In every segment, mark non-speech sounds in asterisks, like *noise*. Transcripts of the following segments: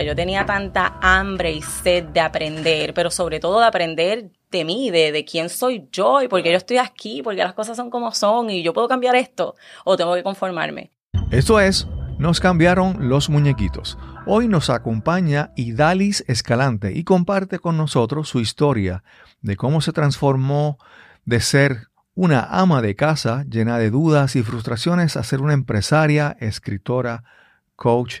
Yo tenía tanta hambre y sed de aprender, pero sobre todo de aprender de mí, de, de quién soy yo y por qué yo estoy aquí, porque las cosas son como son y yo puedo cambiar esto o tengo que conformarme. Esto es, nos cambiaron los muñequitos. Hoy nos acompaña Idalis Escalante y comparte con nosotros su historia de cómo se transformó de ser una ama de casa llena de dudas y frustraciones a ser una empresaria, escritora, coach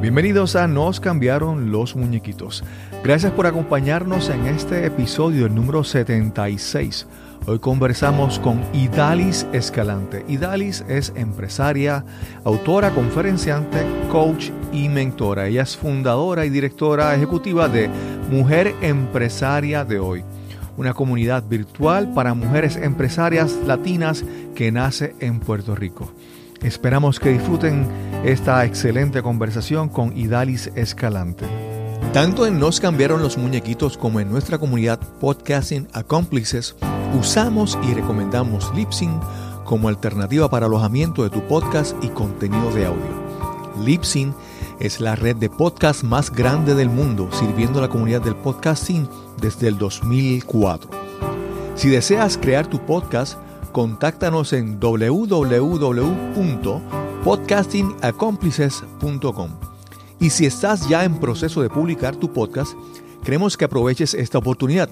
Bienvenidos a Nos cambiaron los muñequitos. Gracias por acompañarnos en este episodio, el número 76. Hoy conversamos con Idalis Escalante. Idalis es empresaria, autora, conferenciante, coach y mentora. Ella es fundadora y directora ejecutiva de Mujer Empresaria de Hoy, una comunidad virtual para mujeres empresarias latinas que nace en Puerto Rico. Esperamos que disfruten esta excelente conversación con Idalis Escalante. Tanto en Nos cambiaron los muñequitos como en nuestra comunidad Podcasting Accomplices, usamos y recomendamos Lipsyn como alternativa para alojamiento de tu podcast y contenido de audio. Lipsyn es la red de podcast más grande del mundo, sirviendo a la comunidad del podcasting desde el 2004. Si deseas crear tu podcast, contáctanos en www.podcastingaccomplices.com. Y si estás ya en proceso de publicar tu podcast, queremos que aproveches esta oportunidad.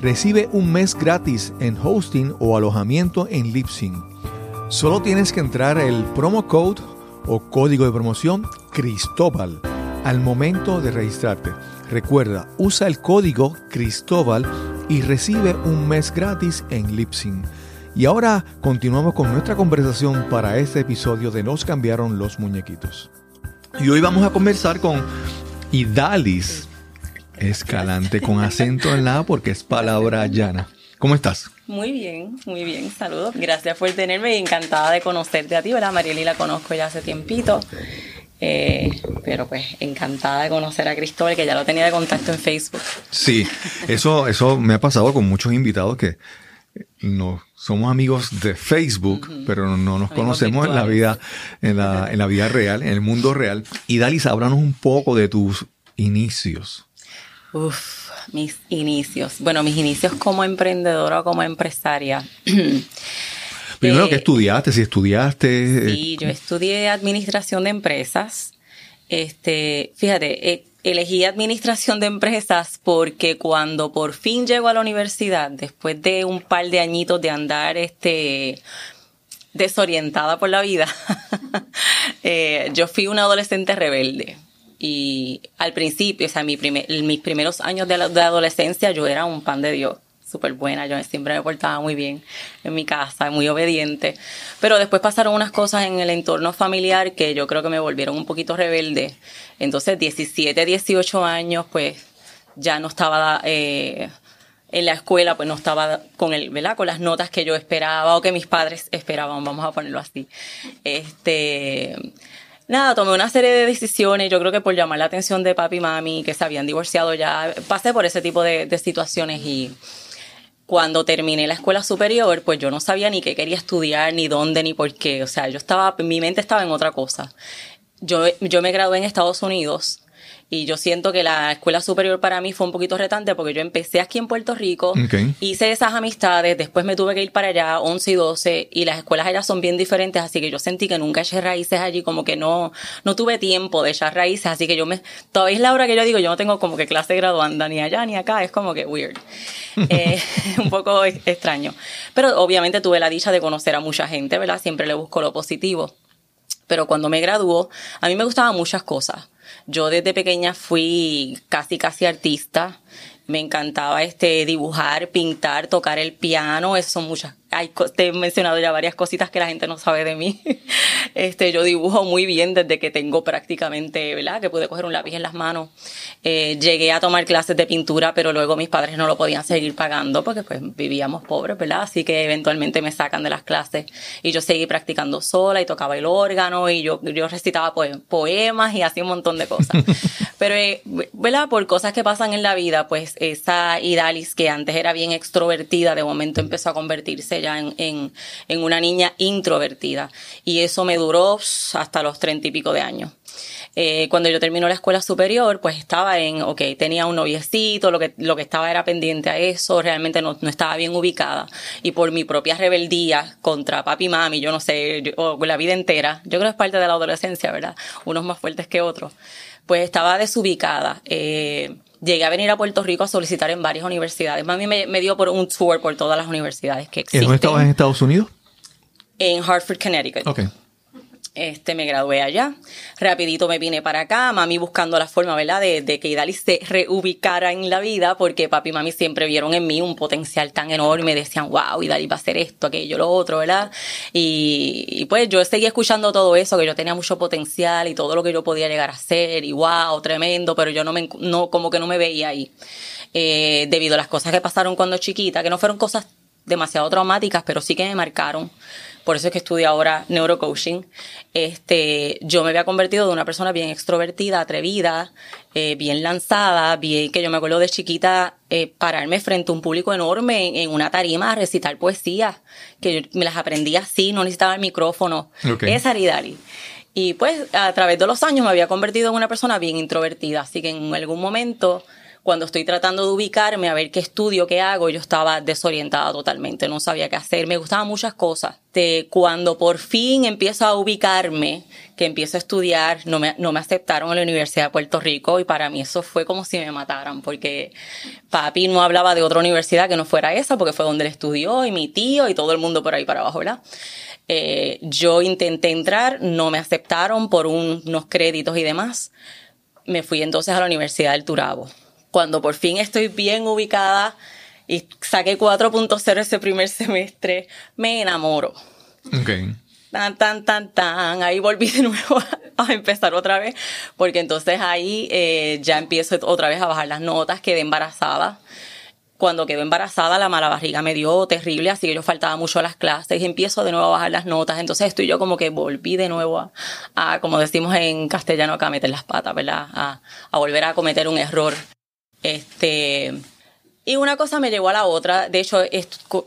Recibe un mes gratis en hosting o alojamiento en Libsyn. Solo tienes que entrar el promo code o código de promoción Cristóbal al momento de registrarte. Recuerda, usa el código Cristóbal y recibe un mes gratis en Libsyn. Y ahora continuamos con nuestra conversación para este episodio de Nos cambiaron los muñequitos. Y hoy vamos a conversar con Idalis Escalante, con acento en la A porque es palabra llana. ¿Cómo estás? Muy bien, muy bien, saludos. Gracias por tenerme y encantada de conocerte a ti, ¿verdad? Marieli la conozco ya hace tiempito. Eh, pero pues encantada de conocer a Cristóbal, que ya lo tenía de contacto en Facebook. Sí, eso, eso me ha pasado con muchos invitados que no somos amigos de Facebook, pero no nos conocemos en la vida, en la, *laughs* en la, vida real, en el mundo real. Y Dalis, háblanos un poco de tus inicios. Uf, mis inicios. Bueno, mis inicios como emprendedora o como empresaria. *clears throat* Primero, ¿qué estudiaste? Si estudiaste. Sí, yo estudié administración de empresas. Este, fíjate, eh, elegí administración de empresas porque cuando por fin llego a la universidad, después de un par de añitos de andar este desorientada por la vida, *laughs* eh, yo fui una adolescente rebelde. Y al principio, o sea, mis primeros años de adolescencia, yo era un pan de Dios súper buena, yo siempre me portaba muy bien en mi casa, muy obediente. Pero después pasaron unas cosas en el entorno familiar que yo creo que me volvieron un poquito rebelde. Entonces, 17, 18 años, pues ya no estaba eh, en la escuela, pues no estaba con el, ¿verdad? Con las notas que yo esperaba o que mis padres esperaban, vamos a ponerlo así. Este Nada, tomé una serie de decisiones, yo creo que por llamar la atención de papi y mami, que se habían divorciado ya, pasé por ese tipo de, de situaciones y cuando terminé la escuela superior, pues yo no sabía ni qué quería estudiar, ni dónde, ni por qué. O sea, yo estaba, mi mente estaba en otra cosa. Yo, yo me gradué en Estados Unidos y yo siento que la escuela superior para mí fue un poquito retante porque yo empecé aquí en Puerto Rico, hice esas amistades, después me tuve que ir para allá, 11 y 12, y las escuelas allá son bien diferentes, así que yo sentí que nunca eché raíces allí, como que no, no tuve tiempo de echar raíces, así que yo me, todavía es la hora que yo digo, yo no tengo como que clase graduanda ni allá ni acá, es como que weird. *laughs* eh, *laughs* un poco extraño. Pero obviamente tuve la dicha de conocer a mucha gente, ¿verdad? Siempre le busco lo positivo. Pero cuando me graduó, a mí me gustaban muchas cosas yo desde pequeña fui casi, casi artista. Me encantaba este dibujar, pintar, tocar el piano. Esas son muchas hay, te he mencionado ya varias cositas que la gente no sabe de mí. *laughs* Este, yo dibujo muy bien desde que tengo prácticamente, ¿verdad? Que pude coger un lápiz en las manos. Eh, llegué a tomar clases de pintura, pero luego mis padres no lo podían seguir pagando porque pues vivíamos pobres, ¿verdad? Así que eventualmente me sacan de las clases y yo seguí practicando sola y tocaba el órgano y yo, yo recitaba poemas y hacía un montón de cosas. *laughs* pero, eh, ¿verdad? Por cosas que pasan en la vida, pues esa Idalis que antes era bien extrovertida, de momento empezó a convertirse ya en, una niña introvertida. Y eso me duró hasta los treinta y pico de años. Eh, cuando yo terminó la escuela superior, pues estaba en, ok, tenía un noviecito, lo que, lo que estaba era pendiente a eso, realmente no, estaba bien ubicada. Y por mi propia rebeldía contra papi y mami, yo no sé, o la vida entera, yo creo que es parte de la adolescencia, ¿verdad? Unos más fuertes que otros. Pues estaba desubicada. Eh, llegué a venir a Puerto Rico a solicitar en varias universidades. Mami me, me dio por un tour por todas las universidades que existen. ¿En dónde estabas en Estados Unidos? En Hartford, Connecticut. Ok. Este, me gradué allá. Rapidito me vine para acá, mami buscando la forma, ¿verdad? De, que Idalis se reubicara en la vida, porque papi y mami siempre vieron en mí un potencial tan enorme, decían, wow, Idalis va a hacer esto, aquello, lo otro, ¿verdad? Y, pues yo seguí escuchando todo eso, que yo tenía mucho potencial y todo lo que yo podía llegar a hacer, y wow, tremendo, pero yo no me, no, como que no me veía ahí. Eh, debido a las cosas que pasaron cuando chiquita, que no fueron cosas demasiado traumáticas, pero sí que me marcaron por eso es que estudio ahora neurocoaching. Este, yo me había convertido de una persona bien extrovertida, atrevida, eh, bien lanzada, bien que yo me acuerdo de chiquita eh, pararme frente a un público enorme en, una tarima a recitar poesía, que yo me las aprendía así, no necesitaba el micrófono. Esa era Y pues a través de los años me había convertido en una persona bien introvertida, así que en algún momento cuando estoy tratando de ubicarme a ver qué estudio, qué hago, yo estaba desorientada totalmente, no sabía qué hacer, me gustaban muchas cosas. De cuando por fin empiezo a ubicarme, que empiezo a estudiar, no me, no me aceptaron en la Universidad de Puerto Rico y para mí eso fue como si me mataran, porque papi no hablaba de otra universidad que no fuera esa, porque fue donde él estudió y mi tío y todo el mundo por ahí para abajo, ¿verdad? Eh, yo intenté entrar, no me aceptaron por unos créditos y demás. Me fui entonces a la Universidad del Turabo cuando por fin estoy bien ubicada y saqué 4.0 ese primer semestre, me enamoro. Ok. Tan, tan, tan, tan. Ahí volví de nuevo a, empezar otra vez, porque entonces ahí eh, ya empiezo otra vez a bajar las notas, quedé embarazada. Cuando quedé embarazada, la mala barriga me dio terrible, así que yo faltaba mucho a las clases y empiezo de nuevo a bajar las notas. Entonces estoy yo como que volví de nuevo a, como decimos en castellano, acá a meter las patas, ¿verdad? A, a volver a cometer un error este, y una cosa me llevó a la otra. De hecho,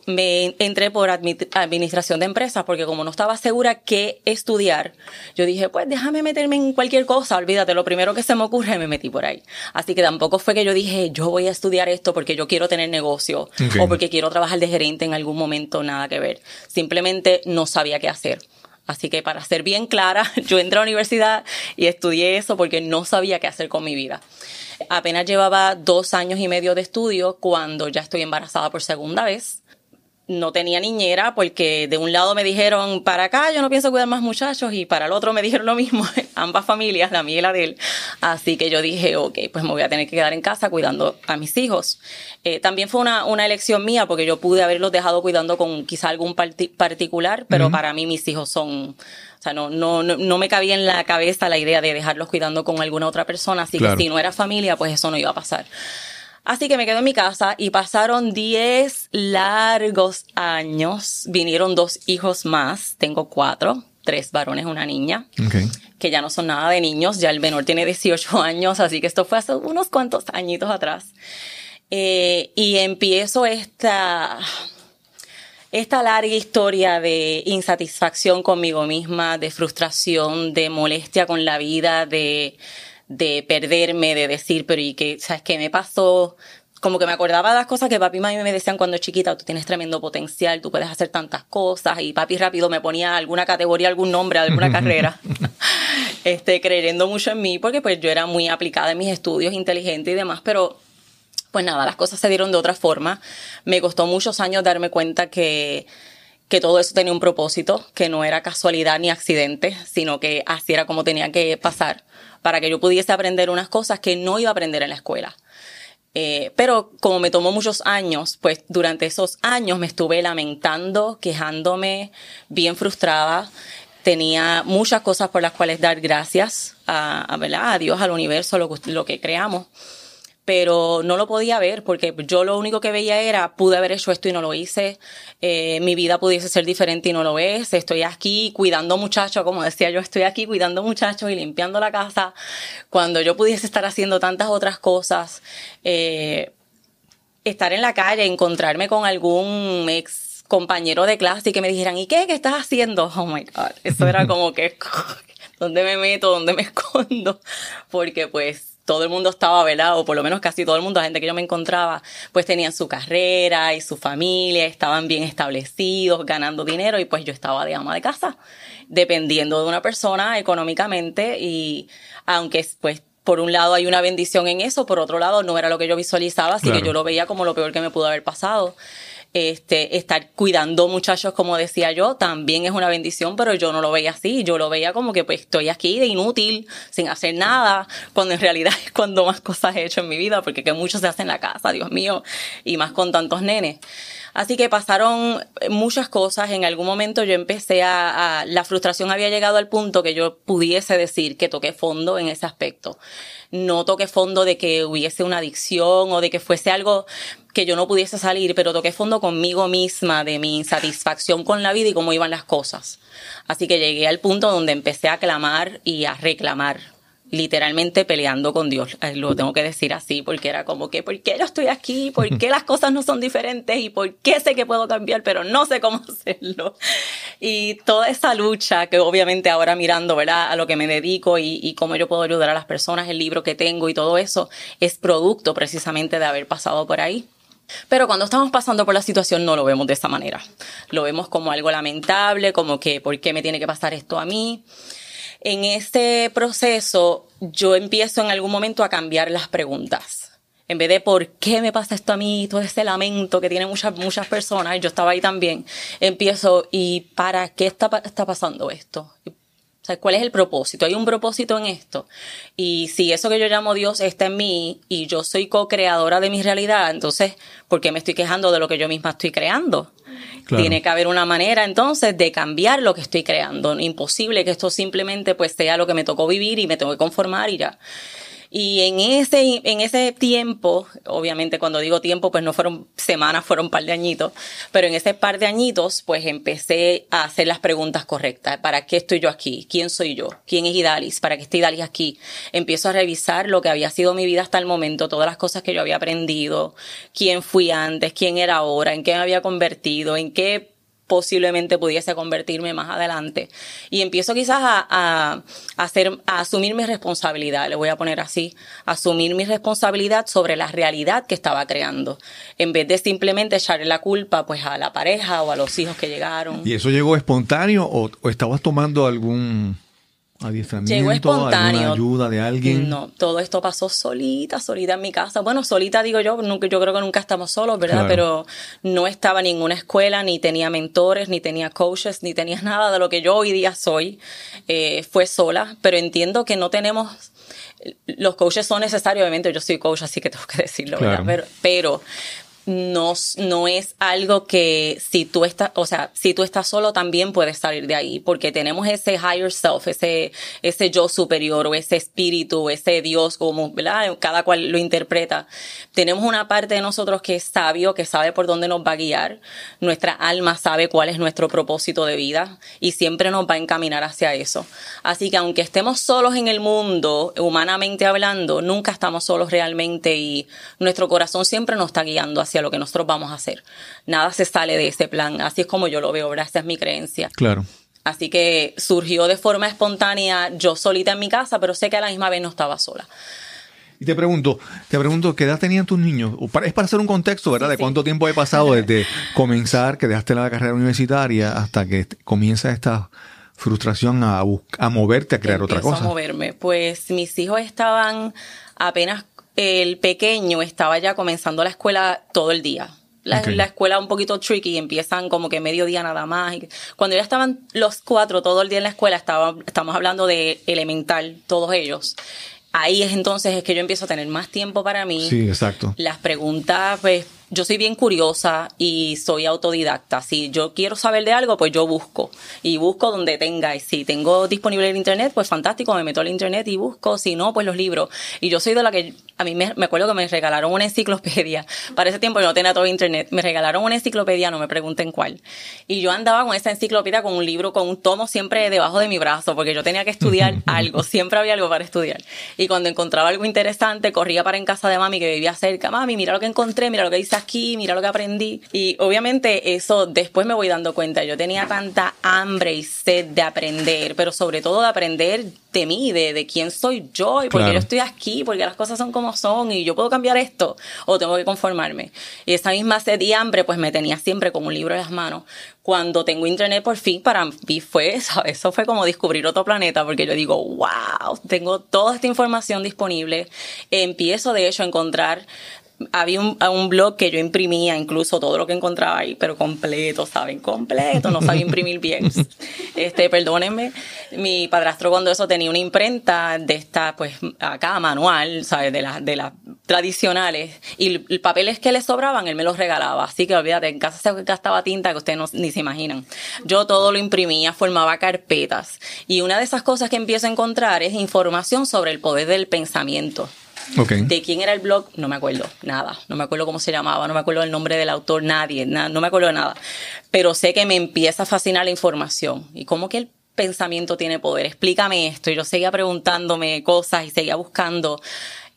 me entré por administración de empresas porque como no estaba segura qué estudiar, yo dije, pues déjame meterme en cualquier cosa. Olvídate, lo primero que se me ocurre me metí por ahí. Así que tampoco fue que yo dije, yo voy a estudiar esto porque yo quiero tener negocio o porque quiero trabajar de gerente en algún momento, nada que ver. Simplemente no sabía qué hacer. Así que para ser bien clara, *laughs* yo entré a la universidad y estudié eso porque no sabía qué hacer con mi vida. Apenas llevaba dos años y medio de estudio cuando ya estoy embarazada por segunda vez. No tenía niñera porque de un lado me dijeron, para acá yo no pienso cuidar más muchachos y para el otro me *laughs* dijeron lo mismo, ambas familias, la mía y la de él. Así que yo dije, ok, pues me voy a tener que quedar en casa cuidando a mis hijos. Eh, también fue una, una, elección mía porque yo pude haberlos dejado cuidando con quizá algún particular, pero para mí mis hijos son o sea, no, no, no, me cabía en la cabeza la idea de dejarlos cuidando con alguna otra persona, así que si no era familia, pues eso no iba a pasar. Así que me quedé en mi casa y pasaron 10 largos años. Vinieron dos hijos más, tengo cuatro, tres varones, una niña, que ya no son nada de niños, ya el menor tiene 18 *laughs* años, así que esto fue hace unos cuantos añitos atrás. Eh, y empiezo esta esta larga historia de insatisfacción conmigo misma, de frustración, de molestia con la vida, de, de perderme, de decir, pero ¿y qué? ¿Sabes qué me pasó? Como que me acordaba de las cosas que papi y mami me decían cuando chiquita, tú tienes tremendo potencial, tú puedes hacer tantas cosas, y papi rápido me ponía alguna categoría, algún nombre, alguna *laughs* carrera, este, creyendo mucho en mí, porque pues yo era muy aplicada en mis estudios, inteligente y demás, pero pues nada, las cosas se dieron de otra forma. Me costó muchos años darme cuenta que, que todo eso tenía un propósito, que no era casualidad ni accidente, sino que así era como tenía que pasar para que yo pudiese aprender unas cosas que no iba a aprender en la escuela. Eh, pero como me tomó muchos años, pues durante esos años me estuve lamentando, quejándome, bien frustrada. Tenía muchas cosas por las cuales dar gracias a, a, a Dios, al universo, lo, lo que creamos pero no lo podía ver porque yo lo único que veía era, pude haber hecho esto y no lo hice, eh, mi vida pudiese ser diferente y no lo es, estoy aquí cuidando muchachos, como decía yo, estoy aquí cuidando muchachos y limpiando la casa, cuando yo pudiese estar haciendo tantas otras cosas, eh, estar en la calle, encontrarme con algún ex compañero de clase y que me dijeran, ¿y qué? ¿Qué estás haciendo? Oh my God, eso era como que, *laughs* ¿dónde me meto? ¿Dónde me *laughs* escondo? Porque pues todo el mundo estaba, velado, O por lo menos casi todo el mundo, la gente que yo me encontraba, pues tenían su carrera y su familia, estaban bien establecidos, ganando dinero y pues yo estaba de ama de casa, dependiendo de una persona económicamente y aunque pues por un lado hay una bendición en eso, por otro lado no era lo que yo visualizaba, así que yo lo veía como lo peor que me pudo haber pasado. Este, estar cuidando muchachos, como decía yo, también es una bendición, pero yo no lo veía así. Yo lo veía como que pues estoy aquí de inútil, sin hacer nada, cuando en realidad *laughs* es cuando más cosas he hecho en mi vida, porque que mucho se hace en la casa, Dios mío, y más con tantos nenes. Así que pasaron muchas cosas. En algún momento yo empecé a, la frustración había llegado al punto que yo pudiese decir que toqué fondo en ese aspecto. No toqué fondo de que hubiese una adicción o de que fuese algo que yo no pudiese salir, pero toqué fondo conmigo misma de mi insatisfacción con la vida y cómo iban las cosas. Así que llegué al punto donde empecé a clamar y a reclamar literalmente peleando con Dios. Lo tengo que decir así porque era como que, ¿por qué yo estoy aquí? ¿Por qué las cosas no son diferentes? ¿Y por qué sé que puedo cambiar, pero no sé cómo *laughs* hacerlo? Y toda esa lucha que obviamente ahora mirando, ¿verdad? A lo que me dedico y cómo yo puedo ayudar a las personas, el libro que tengo y todo eso, es producto precisamente de haber pasado por ahí. Pero cuando estamos pasando por la situación no lo vemos de esa manera. Lo vemos como algo lamentable, como que, ¿por qué me tiene que pasar esto a mí? En este proceso yo empiezo en algún momento a cambiar las preguntas. En vez de por qué me pasa esto a mí, todo ese lamento que tienen muchas, muchas personas, yo estaba ahí también, empiezo, ¿y para qué está, está pasando esto? Sea, ¿cuál es el propósito? Hay un propósito en esto. Y si eso que yo llamo Dios está en mí y yo soy co-creadora de mi realidad, entonces, ¿por qué me estoy quejando de lo que yo misma estoy creando? Tiene que haber una manera entonces de cambiar lo que estoy creando. Imposible que esto simplemente pues sea lo que me tocó vivir y me tengo que conformar y ya. Y en ese, en ese tiempo, obviamente cuando digo tiempo, pues no fueron semanas, fueron un par de añitos, pero en ese par de añitos, pues empecé a hacer las preguntas correctas. ¿Para qué estoy yo aquí? ¿Quién soy yo? ¿Quién es Idalis? ¿Para qué está Idalis aquí? Empiezo a revisar lo que había sido mi vida hasta el momento, todas las cosas que yo había aprendido, quién fui antes, quién era ahora, en qué me había convertido, en qué posiblemente pudiese convertirme más adelante. Y empiezo quizás a, hacer, a asumir mi responsabilidad, le voy a poner así, asumir mi responsabilidad sobre la realidad que estaba creando, en vez de simplemente echarle la culpa pues a la pareja o a los hijos que llegaron. ¿Y eso llegó espontáneo o, o estabas tomando algún adiestramiento, Llegó espontáneo. ayuda de alguien. No, todo esto pasó solita, solita en mi casa. Bueno, solita digo yo, nunca, yo creo que nunca estamos solos, ¿verdad? Pero no estaba en ninguna escuela, ni tenía mentores, ni tenía coaches, ni tenía *laughs* nada de lo que yo hoy día soy. Eh, fue sola, pero entiendo que no tenemos los coaches son necesarios, obviamente yo soy coach, así que tengo que decirlo, ¿verdad? Pero, pero, no, no es algo que si tú estás, o sea, si tú estás solo también puedes salir de ahí, porque tenemos ese higher self, ese, ese yo superior o ese espíritu, ese Dios, como, ¿verdad? Cada cual lo interpreta. Tenemos una parte de nosotros que es sabio, que sabe por dónde nos va a guiar. Nuestra alma sabe cuál es nuestro propósito de vida y siempre nos va a encaminar hacia eso. Así que aunque estemos solos en el mundo, humanamente hablando, nunca estamos solos realmente y nuestro corazón siempre nos está guiando hacia lo que nosotros vamos a hacer. Nada se sale de ese plan. Así es como yo lo veo, ¿verdad? Esa es mi creencia. Claro. Así que surgió de forma espontánea, yo solita en mi casa, pero sé que a la misma vez no estaba sola. Y te pregunto, te pregunto, ¿qué edad tenían tus niños? Es para hacer un contexto, ¿verdad? de cuánto tiempo he pasado *laughs* desde comenzar, que dejaste la carrera universitaria, hasta que comienza esta frustración a, a moverte a crear otra cosa. a moverme. Pues mis hijos estaban apenas el pequeño estaba ya comenzando la escuela todo el día. La, la, escuela un poquito tricky, empiezan como que mediodía nada más. Cuando ya estaban los cuatro todo el día en la escuela, estaba, estamos hablando de elemental, todos ellos. ahí es entonces es que yo empiezo a tener más tiempo para mí. Sí, exacto. Las preguntas, pues yo soy bien curiosa y soy autodidacta. Si yo quiero saber de algo, pues yo busco. Y busco donde tenga. Y si tengo disponible el internet, pues fantástico, me meto al internet y busco. Si no, pues los libros. Y yo soy de la que, a mí me, me acuerdo que me regalaron una enciclopedia. Para ese tiempo yo no tenía todo internet. Me regalaron una enciclopedia, no me pregunten cuál. Y yo andaba con esa enciclopedia, con un libro, con un tomo siempre debajo de mi brazo, porque yo tenía que estudiar *laughs* algo. Siempre había algo para estudiar. Y cuando encontraba algo interesante, corría para en casa de mami que vivía cerca. Mami, mira lo que encontré, mira lo que dice aquí, mira lo que aprendí. Y obviamente eso después me voy dando cuenta. Yo tenía tanta hambre y sed de aprender, pero sobre todo de aprender de mí, de, de quién soy yo y por qué yo estoy aquí, porque las cosas son como son y yo puedo cambiar esto o tengo que conformarme. Y esa misma sed y hambre pues me tenía siempre con un libro en las manos. Cuando tengo internet por fin, para mí fue *laughs* eso, eso fue como descubrir otro planeta, porque yo digo, wow, tengo toda esta información disponible. Empiezo de hecho a encontrar había un, un, blog que yo imprimía incluso todo lo que encontraba ahí, pero completo, ¿saben? Completo, no sabía imprimir bien. *laughs* Este, perdónenme, mi padrastro cuando eso tenía una imprenta de esta, pues, acá, manual, ¿sabes? De las, de las tradicionales, y el, papeles que le sobraban, él me los regalaba. Así que olvídate, en casa se gastaba tinta que ustedes no, ni se imaginan. Yo todo lo imprimía, formaba carpetas. Y una de esas cosas que empiezo a encontrar es información sobre el poder del pensamiento. De quién era el blog, no me acuerdo, nada. No me acuerdo cómo se llamaba, no me acuerdo el nombre del autor, nadie, no me acuerdo nada. Pero sé que me empieza a fascinar la información. Y cómo que el pensamiento tiene poder. Explícame esto. Y yo seguía preguntándome cosas y seguía buscando.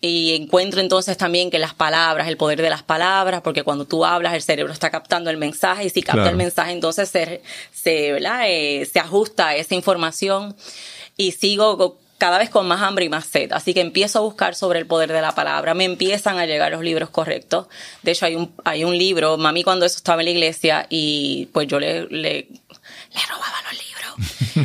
Y encuentro entonces también que las palabras, el poder de las palabras, porque cuando tú hablas, el cerebro está captando el mensaje y si capta el mensaje, entonces se, se, eh, se ajusta a esa información. Y sigo cada vez con más hambre y más sed. Así que empiezo a buscar sobre el poder de la palabra. Me empiezan a llegar los libros correctos. De hecho, hay un, hay un libro, mami cuando eso estaba en la iglesia y pues yo le, le, le robaba los libros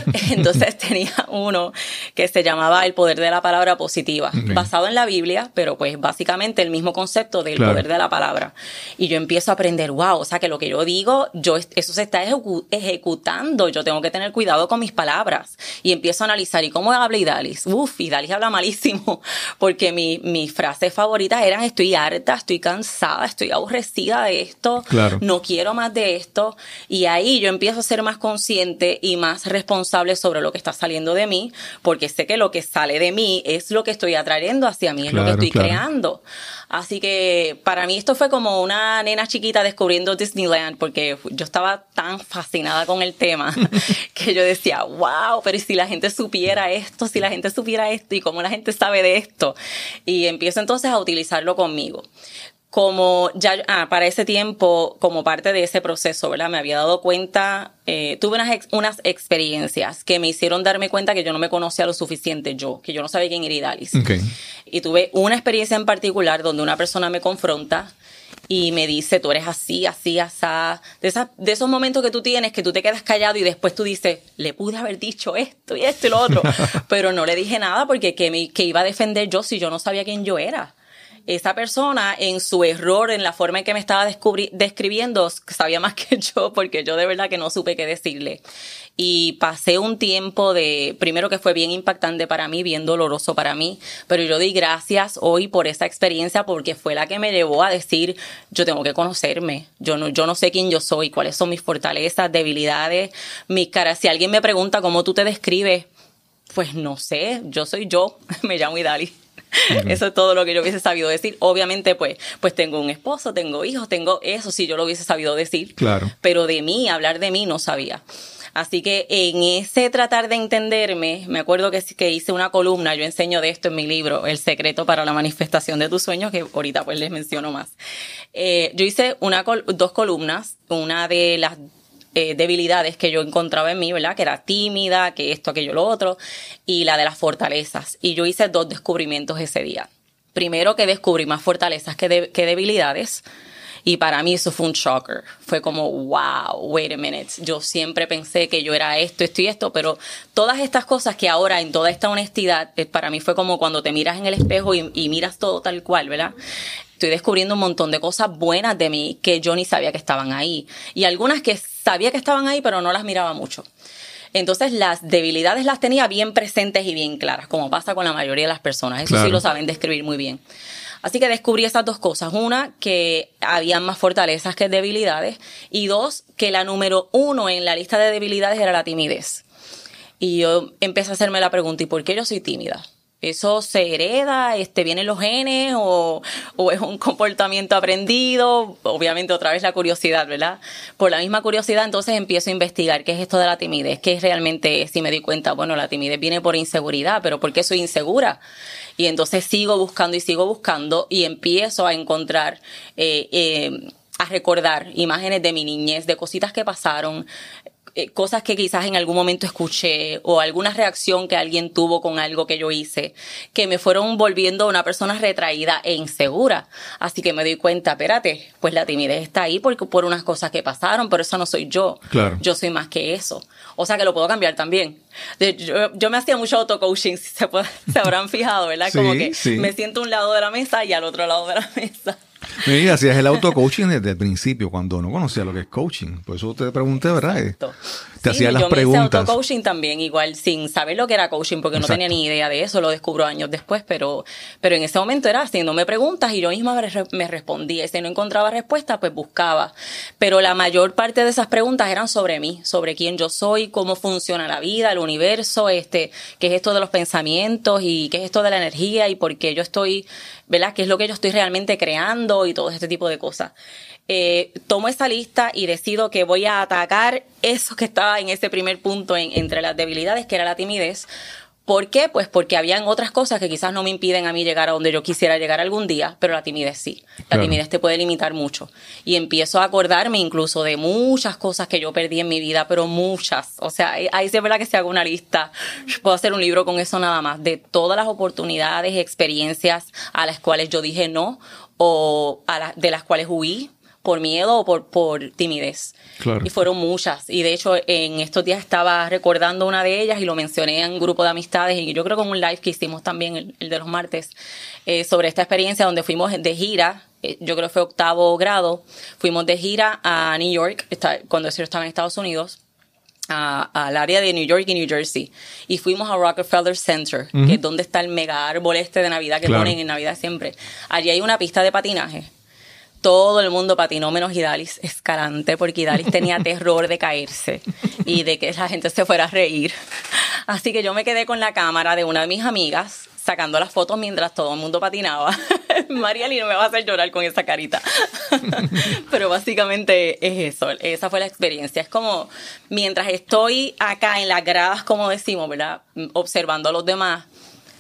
*laughs* Entonces tenía uno que se llamaba El poder de la palabra positiva, basado en la Biblia, pero pues básicamente el mismo concepto del poder de la palabra. Y yo empiezo a aprender, wow, o sea que lo que yo digo, yo eso se está ejecutando, yo tengo que tener cuidado con mis palabras. Y empiezo a analizar, ¿y cómo habla Idalis? Uf, Idalis habla malísimo, *laughs* porque mi, mis frases favoritas eran estoy harta, estoy cansada, estoy aborrecida de esto, no quiero más de esto. Y ahí yo empiezo a ser más consciente y más responsable sobre lo que está saliendo de mí, porque sé que lo que sale de mí es lo que estoy atrayendo hacia mí, es lo que estoy creando. Así que para mí esto fue como una nena chiquita descubriendo Disneyland, porque yo estaba tan fascinada con el tema *laughs* que yo decía, wow, pero si la gente supiera esto, si la gente supiera esto y cómo la gente sabe de esto. Y empiezo entonces a utilizarlo conmigo como ya ah, para ese tiempo, como parte de ese proceso, ¿verdad? Me había dado cuenta, eh, tuve unas, unas experiencias que me hicieron darme cuenta que yo no me conocía lo suficiente yo, que yo no sabía quién era Idalis. Y tuve una experiencia en particular donde una persona me confronta y me dice, tú eres así, así, así. De, esa, de esos momentos que tú tienes que tú te quedas callado y después tú dices, le pude haber dicho esto y esto y lo otro. *laughs* Pero no le dije nada porque que, me, que iba a defender yo si yo no sabía quién yo era esa persona en su error, en la forma en que me estaba describiendo, sabía más *laughs* que yo, porque yo de verdad que no supe qué decirle. Y pasé un tiempo de, primero que fue bien impactante para mí, bien doloroso para mí, pero yo di gracias hoy por esa experiencia porque fue la que me llevó a decir, yo tengo que conocerme, yo no, yo no sé quién yo soy, cuáles son mis fortalezas, debilidades, mis caras. Si alguien me pregunta cómo tú te describes, pues no sé, yo soy yo, *laughs* me llamo Idali. Eso es todo lo que yo hubiese sabido decir. Obviamente, pues, pues tengo un esposo, tengo hijos, tengo eso, sí, yo lo hubiese sabido decir. Claro. Pero de mí, hablar de mí, no sabía. Así que en ese tratar de entenderme, me acuerdo que, que, hice una columna, yo enseño de esto en mi libro, El secreto para la manifestación de tus sueños, que ahorita pues les menciono más. Eh, yo hice una, dos columnas, una de las eh, debilidades que yo encontraba en mí, ¿verdad? Que era tímida, que esto, aquello, lo otro, y la de las fortalezas. Y yo hice dos descubrimientos ese día. Primero que descubrí más fortalezas que, debilidades. Y para mí eso fue un shocker. Fue como, wow, wait a minute. Yo siempre pensé que yo era esto, esto y esto, pero todas estas cosas que ahora, en toda esta honestidad, eh, para mí fue como cuando te miras en el espejo y, y miras todo tal cual, ¿verdad? Estoy descubriendo un montón de cosas buenas de mí que yo ni sabía que estaban ahí. Y algunas que sabía que estaban ahí, pero no las miraba mucho. Entonces las debilidades las tenía bien presentes y bien claras, como pasa con la mayoría de las personas. Eso sí lo saben describir muy bien. Así que descubrí esas dos cosas. Una, que había más fortalezas que debilidades. Y dos, que la número uno en la lista de debilidades era la timidez. Y yo empecé a hacerme la pregunta, ¿y por qué yo soy tímida? ¿Eso se hereda? Este, ¿Vienen los genes? O, ¿O es un comportamiento aprendido? Obviamente otra vez la curiosidad, ¿verdad? Por la misma curiosidad entonces empiezo a investigar qué es esto de la timidez, qué es realmente, si me di cuenta, bueno, la timidez viene por inseguridad, pero ¿por qué soy insegura? Y entonces sigo buscando y sigo buscando y empiezo a encontrar... Eh, eh, a recordar imágenes de mi niñez, de cositas que pasaron, eh, cosas que quizás en algún momento escuché o alguna reacción que alguien tuvo con algo que yo hice, que me fueron volviendo una persona retraída e insegura. Así que me doy cuenta, espérate, pues la timidez está ahí porque por unas cosas que pasaron, pero eso no soy yo. Claro. Yo soy más que eso. O sea que lo puedo cambiar también. Yo, me hacía mucho auto-coaching, *laughs* si se, se habrán fijado, ¿verdad? Como que me siento a un lado de la mesa y al otro lado de la *laughs* mesa. Mira, hacías el auto-coaching desde el principio, cuando no conocía lo que es coaching. Por eso te pregunté, ¿verdad? Te hacía las preguntas. Yo auto-coaching también, igual, sin saber lo que era coaching, porque no tenía ni idea de eso, lo descubro años después, pero, pero en ese momento era haciéndome preguntas y yo misma me respondía. Y si no encontraba respuesta, pues buscaba. Pero la mayor parte de esas preguntas eran sobre mí, sobre quién yo soy, cómo funciona la vida, el universo, este, qué es esto de los pensamientos y qué es esto de la energía y por qué yo estoy, ¿verdad? ¿Qué es lo que yo estoy realmente creando y todo este tipo de cosas? Eh, tomo esa lista y decido que voy a atacar eso que estaba en ese primer punto entre las debilidades, que era la timidez. ¿Por qué? Pues porque habían otras cosas que quizás no me impiden a mí llegar a donde yo quisiera llegar algún día, pero la timidez sí. La timidez te puede limitar mucho. Y empiezo a acordarme incluso de muchas cosas que yo perdí en mi vida, pero muchas. O sea, ahí sí es verdad que se haga una lista. puedo hacer un libro con eso nada más, de todas las oportunidades, experiencias a las cuales yo dije no o a de las cuales huí por miedo o por, por timidez. Y fueron muchas. Y de hecho, en estos días estaba recordando una de ellas y lo mencioné en un grupo de amistades y yo creo que en un live que hicimos también, el, de los martes, eh, sobre esta experiencia donde fuimos de gira. Eh, yo creo que fue octavo grado. Fuimos de gira a New York, cuando yo estaba en Estados Unidos al área de New York y New Jersey y fuimos a Rockefeller Center, que es donde está el mega árbol este de Navidad que ponen en Navidad siempre. Allí hay una pista de patinaje todo el mundo patinó menos Idalis Escalante, porque Idalis tenía *laughs* terror de caerse y de que la gente se fuera a reír. Así que yo me quedé con la cámara de una de mis amigas sacando las fotos mientras todo el mundo patinaba. *laughs* María no me va a hacer llorar con esa carita. *laughs* Pero básicamente es eso, esa fue la experiencia. Es como mientras estoy acá en las gradas, como decimos, ¿verdad? Observando a los demás,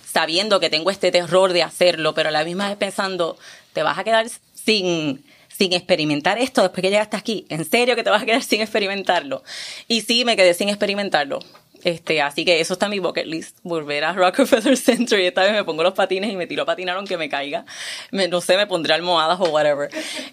sabiendo que tengo este terror de hacerlo, pero a la misma vez pensando, te vas a quedar sin, sin experimentar esto después que llegaste aquí. ¿En serio que te vas a quedar sin experimentarlo? Y sí, me quedé sin experimentarlo. Este, así que eso está en mi bucket list, volver a Rockefeller *laughs* Center y esta vez me pongo los patines y me tiro a patinar aunque me caiga. no sé, me pondré almohadas o whatever.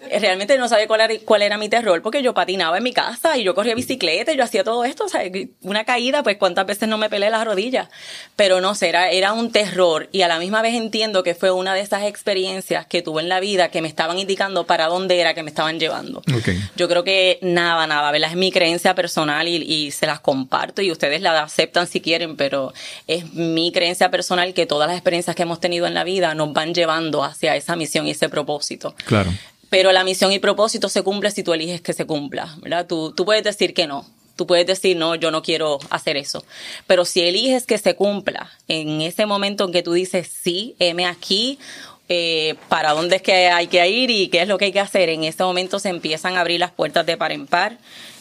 Eh, realmente no sabía cuál era, cuál era mi terror porque yo patinaba en mi casa y yo corría bicicleta y yo hacía todo esto, o sea, una caída, pues cuántas veces no me pelé las rodillas. Pero no sé, era, era un terror y a la misma vez entiendo que fue una de esas experiencias que tuve en la vida que me estaban indicando para dónde era que me estaban llevando. Yo creo que nada, nada, ¿verdad? Es mi creencia personal y, y se las comparto y ustedes la aceptan si quieren, pero es mi creencia personal que todas las experiencias que hemos tenido en la vida nos van llevando hacia esa misión y ese propósito. Claro. Pero la misión y propósito se cumple si tú eliges que se cumpla, ¿verdad? Tú, tú puedes decir que no, Tú puedes decir, no, yo no quiero hacer eso. Pero si eliges que se cumpla en ese momento en que tú dices, sí, heme aquí, eh, para dónde es que hay que ir y qué es lo que hay que hacer, en ese momento se empiezan a abrir las puertas de par en par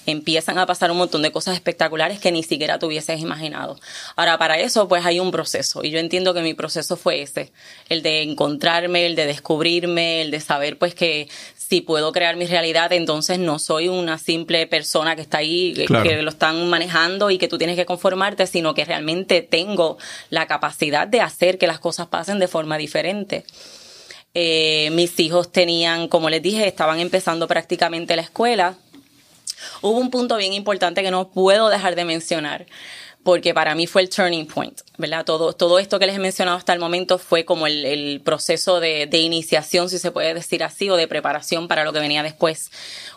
empiezan a pasar un montón de cosas espectaculares que ni siquiera te hubieses imaginado. Ahora, para eso, pues hay un proceso. Y yo entiendo que mi proceso fue ese. El de encontrarme, el de descubrirme, el de saber, pues, que si puedo crear mi realidad, entonces no soy una simple persona que está ahí, que lo están manejando y que tú tienes que conformarte, sino que realmente tengo la capacidad de hacer que las cosas pasen de forma diferente. Eh, mis hijos tenían, como les dije, estaban empezando prácticamente la escuela hubo un punto bien importante que no puedo dejar de mencionar, porque para mí fue el turning point, ¿verdad? Todo, todo esto que les he mencionado hasta el momento fue como el, el proceso de, de, iniciación, si se puede decir así, o de preparación para lo que venía después.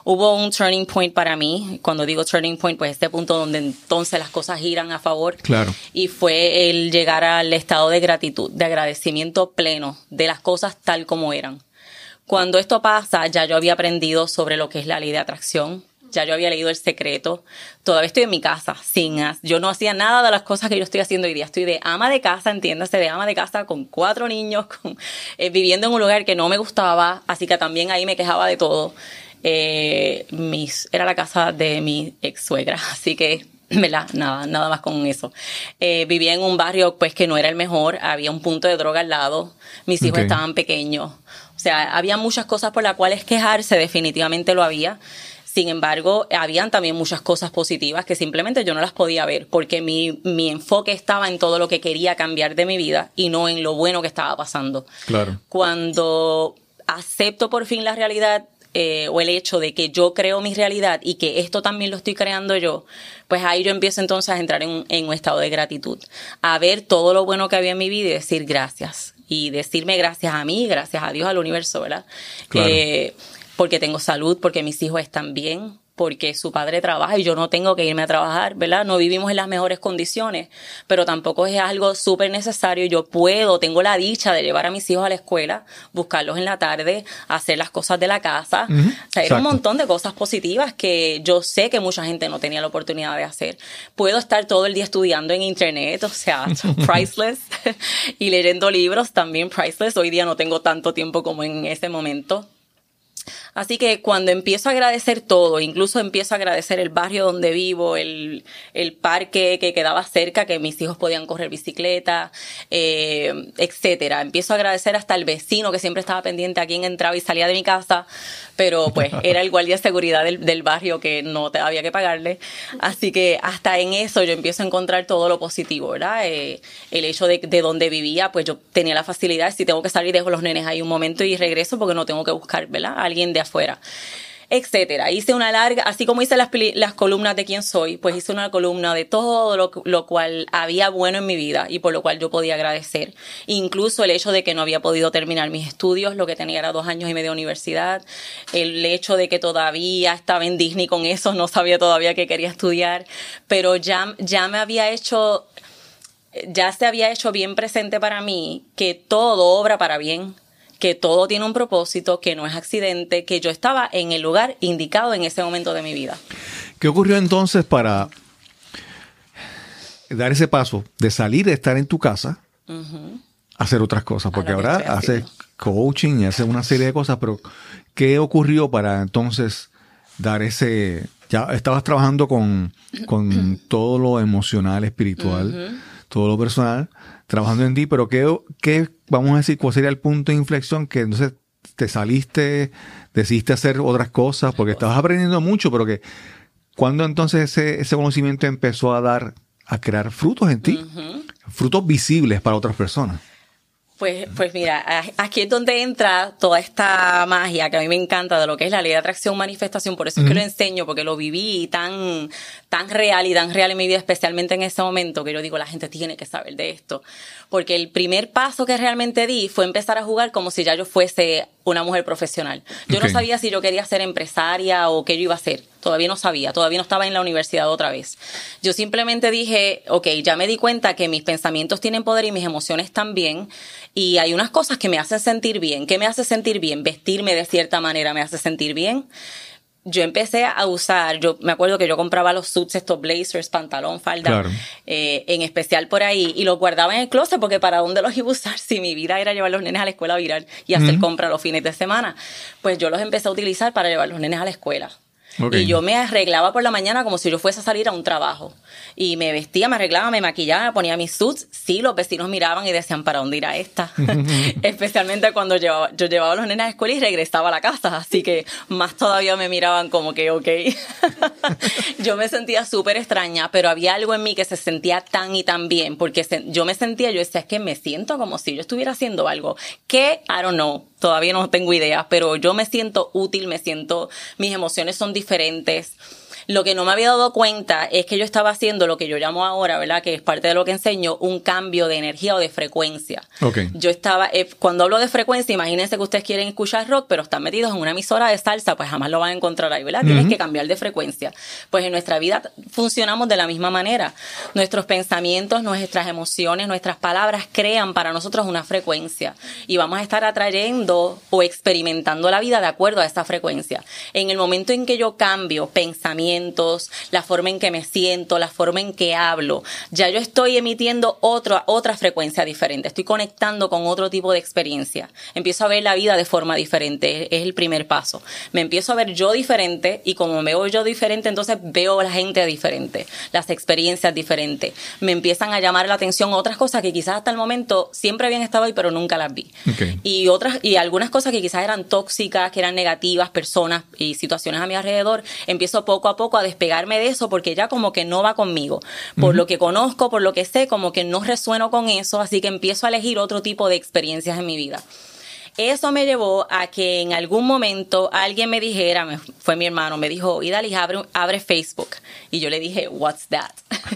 Hubo un turning point para mí, cuando digo turning point, pues este punto donde entonces las cosas giran a favor. Claro. Y fue el llegar al estado de gratitud, de agradecimiento pleno de las cosas tal como eran. Cuando esto pasa, ya yo había aprendido sobre lo que es la ley de atracción, ya yo había leído El Secreto, todavía estoy en mi casa, sin, yo no hacía nada de las cosas que yo estoy haciendo hoy día, estoy de ama de casa, entiéndase, de ama de casa con cuatro niños, *laughs* con, eh, viviendo en un lugar que no me gustaba, así que también ahí me quejaba de todo. Eh, mis, era la casa de mi ex suegra, *laughs* así que ¿verdad? Nada, nada más con eso. Eh, vivía en un barrio pues que no era el mejor, había un punto de droga al lado, mis hijos estaban pequeños, o sea, había muchas cosas por las cuales quejarse, definitivamente lo había. Sin embargo, habían también muchas cosas positivas que simplemente yo no las podía ver porque mi, mi enfoque estaba en todo lo que quería cambiar de mi vida y no en lo bueno que estaba pasando. Claro. Cuando acepto por fin la realidad eh, o el hecho de que yo creo mi realidad y que esto también lo estoy creando yo, pues ahí yo empiezo entonces a entrar en, en, un estado de gratitud, a ver todo lo bueno que había en mi vida y decir gracias. Y decirme gracias a mí, gracias a Dios, al universo, ¿verdad? Claro. Eh, porque tengo salud, porque mis hijos están bien, porque su padre trabaja y yo no tengo que irme a trabajar, ¿verdad? No vivimos en las mejores condiciones, pero tampoco es algo súper necesario. Yo puedo, tengo la dicha de llevar a mis hijos a la escuela, buscarlos en la tarde, hacer las cosas de la casa. Uh -huh. O sea, era un montón de cosas positivas que yo sé que mucha gente no tenía la oportunidad de hacer. Puedo estar todo el día estudiando en internet, o sea, *laughs* priceless, *laughs* y leyendo libros también priceless. Hoy día no tengo tanto tiempo como en ese momento Así que cuando empiezo a agradecer todo, incluso empiezo a agradecer el barrio donde vivo, el, el parque que quedaba cerca, que mis hijos podían correr bicicleta, eh, etcétera. Empiezo a agradecer hasta el vecino que siempre estaba pendiente a quién entraba y salía de mi casa, pero *laughs* pues era el guardia de seguridad del, del barrio que no te había que pagarle. Así que hasta en eso yo empiezo a encontrar todo lo positivo, ¿verdad? Eh, el hecho de, de donde vivía, pues yo tenía la facilidad, si tengo que salir, dejo los nenes ahí un momento y regreso porque no tengo que buscar, ¿verdad? A alguien de afuera etcétera. Hice una larga, así como hice las, las columnas de quién soy, pues hice una columna de todo lo, lo, cual había bueno en mi vida y por lo cual yo podía agradecer. Incluso el hecho de que no había podido terminar mis estudios, lo que tenía era dos años y medio de universidad, el hecho de que todavía estaba en Disney con eso, no sabía todavía que quería estudiar, pero ya, ya me había hecho, ya se había hecho bien presente para mí que todo obra para bien que todo tiene un propósito, que no es accidente, que yo estaba en el lugar indicado en ese momento de mi vida. ¿Qué ocurrió entonces para dar ese paso de salir, de estar en tu casa, uh -huh. hacer otras cosas? Porque ahora, ahora haces coaching y haces una serie de cosas, pero ¿qué ocurrió para entonces dar ese... Ya estabas trabajando con, con *clears throat* todo lo emocional, espiritual, uh -huh. todo lo personal, trabajando en ti, pero ¿qué, ¿qué, vamos a decir, cuál sería el punto de inflexión que entonces te saliste, decidiste hacer otras cosas, porque estabas aprendiendo mucho, pero que cuando entonces ese, ese conocimiento empezó a dar, a crear frutos en ti, uh -huh. frutos visibles para otras personas? Pues, pues mira, aquí es donde entra toda esta magia que a mí me encanta de lo que es la ley de atracción manifestación, por eso es que lo enseño, porque lo viví tan, tan real y tan real en mi vida, especialmente en ese momento, que yo digo, la gente tiene que saber de esto. Porque el primer paso que realmente di fue empezar a jugar como si ya yo fuese una mujer profesional. Yo okay. no sabía si yo quería ser empresaria o qué yo iba a hacer. Todavía no sabía, todavía no estaba en la universidad otra vez. Yo simplemente dije, ok, ya me di cuenta que mis pensamientos tienen poder y mis emociones también. Y hay unas cosas que me hacen sentir bien. ¿Qué me hace sentir bien? Vestirme de cierta manera me hace sentir bien yo empecé a usar, yo me acuerdo que yo compraba los suits, estos blazers, pantalón, falda, claro. eh, en especial por ahí, y los guardaba en el closet porque para dónde los iba a usar si mi vida era llevar los nenes a la escuela viral y hacer -huh. compra los fines de semana. Pues yo los empecé a utilizar para llevar los nenes a la escuela. Okay. Y yo me arreglaba por la mañana como si yo fuese a salir a un trabajo. Y me vestía, me arreglaba, me maquillaba, ponía mis suits. Sí, los vecinos miraban y decían, ¿para dónde irá esta? *laughs* *laughs* Especialmente cuando llevaba, yo llevaba a los nenes a la escuela y regresaba a la casa. Así que más todavía me miraban como que, ok. *laughs* yo me sentía súper extraña, pero había algo en mí que se sentía tan y tan bien. Porque se, yo me sentía, yo decía, es que me siento como si yo estuviera haciendo algo. Que, I don't know, todavía no tengo idea, pero yo me siento útil, me siento, mis emociones son diferentes. Lo que no me había dado cuenta es que yo estaba haciendo lo que yo llamo ahora, ¿verdad? Que es parte de lo que enseño, un cambio de energía o de frecuencia. Okay. Yo estaba, eh, cuando hablo de frecuencia, imagínense que ustedes quieren escuchar rock, pero están metidos en una emisora de salsa, pues jamás lo van a encontrar ahí, ¿verdad? Tienes que cambiar de frecuencia. Pues en nuestra vida funcionamos de la misma manera. Nuestros pensamientos, nuestras emociones, nuestras palabras crean para nosotros una frecuencia y vamos a estar atrayendo o experimentando la vida de acuerdo a esa frecuencia. En el momento en que yo cambio pensamientos, la forma en que me siento, la forma en que hablo, ya yo estoy emitiendo otra otra frecuencia diferente, estoy conectando con otro tipo de experiencia. Empiezo a ver la vida de forma diferente, es el primer paso. Me empiezo a ver yo diferente y como me veo yo diferente, entonces veo a la gente diferente, las experiencias diferentes. Me empiezan a llamar la atención otras cosas que quizás hasta el momento siempre habían estado ahí, pero nunca las vi. Okay. Y otras y algunas cosas que quizás eran tóxicas, que eran negativas, personas y situaciones a mi alrededor, empiezo poco a poco a despegarme de eso porque ya como que no va conmigo. Por lo que conozco, por lo que sé, como que no resueno con eso, así que empiezo a elegir otro tipo de experiencias en mi vida. Eso me llevó a que en algún momento alguien me dijera, me- fue mi hermano, me dijo, Idalis, abre, abre Facebook. Y yo le dije, what's that?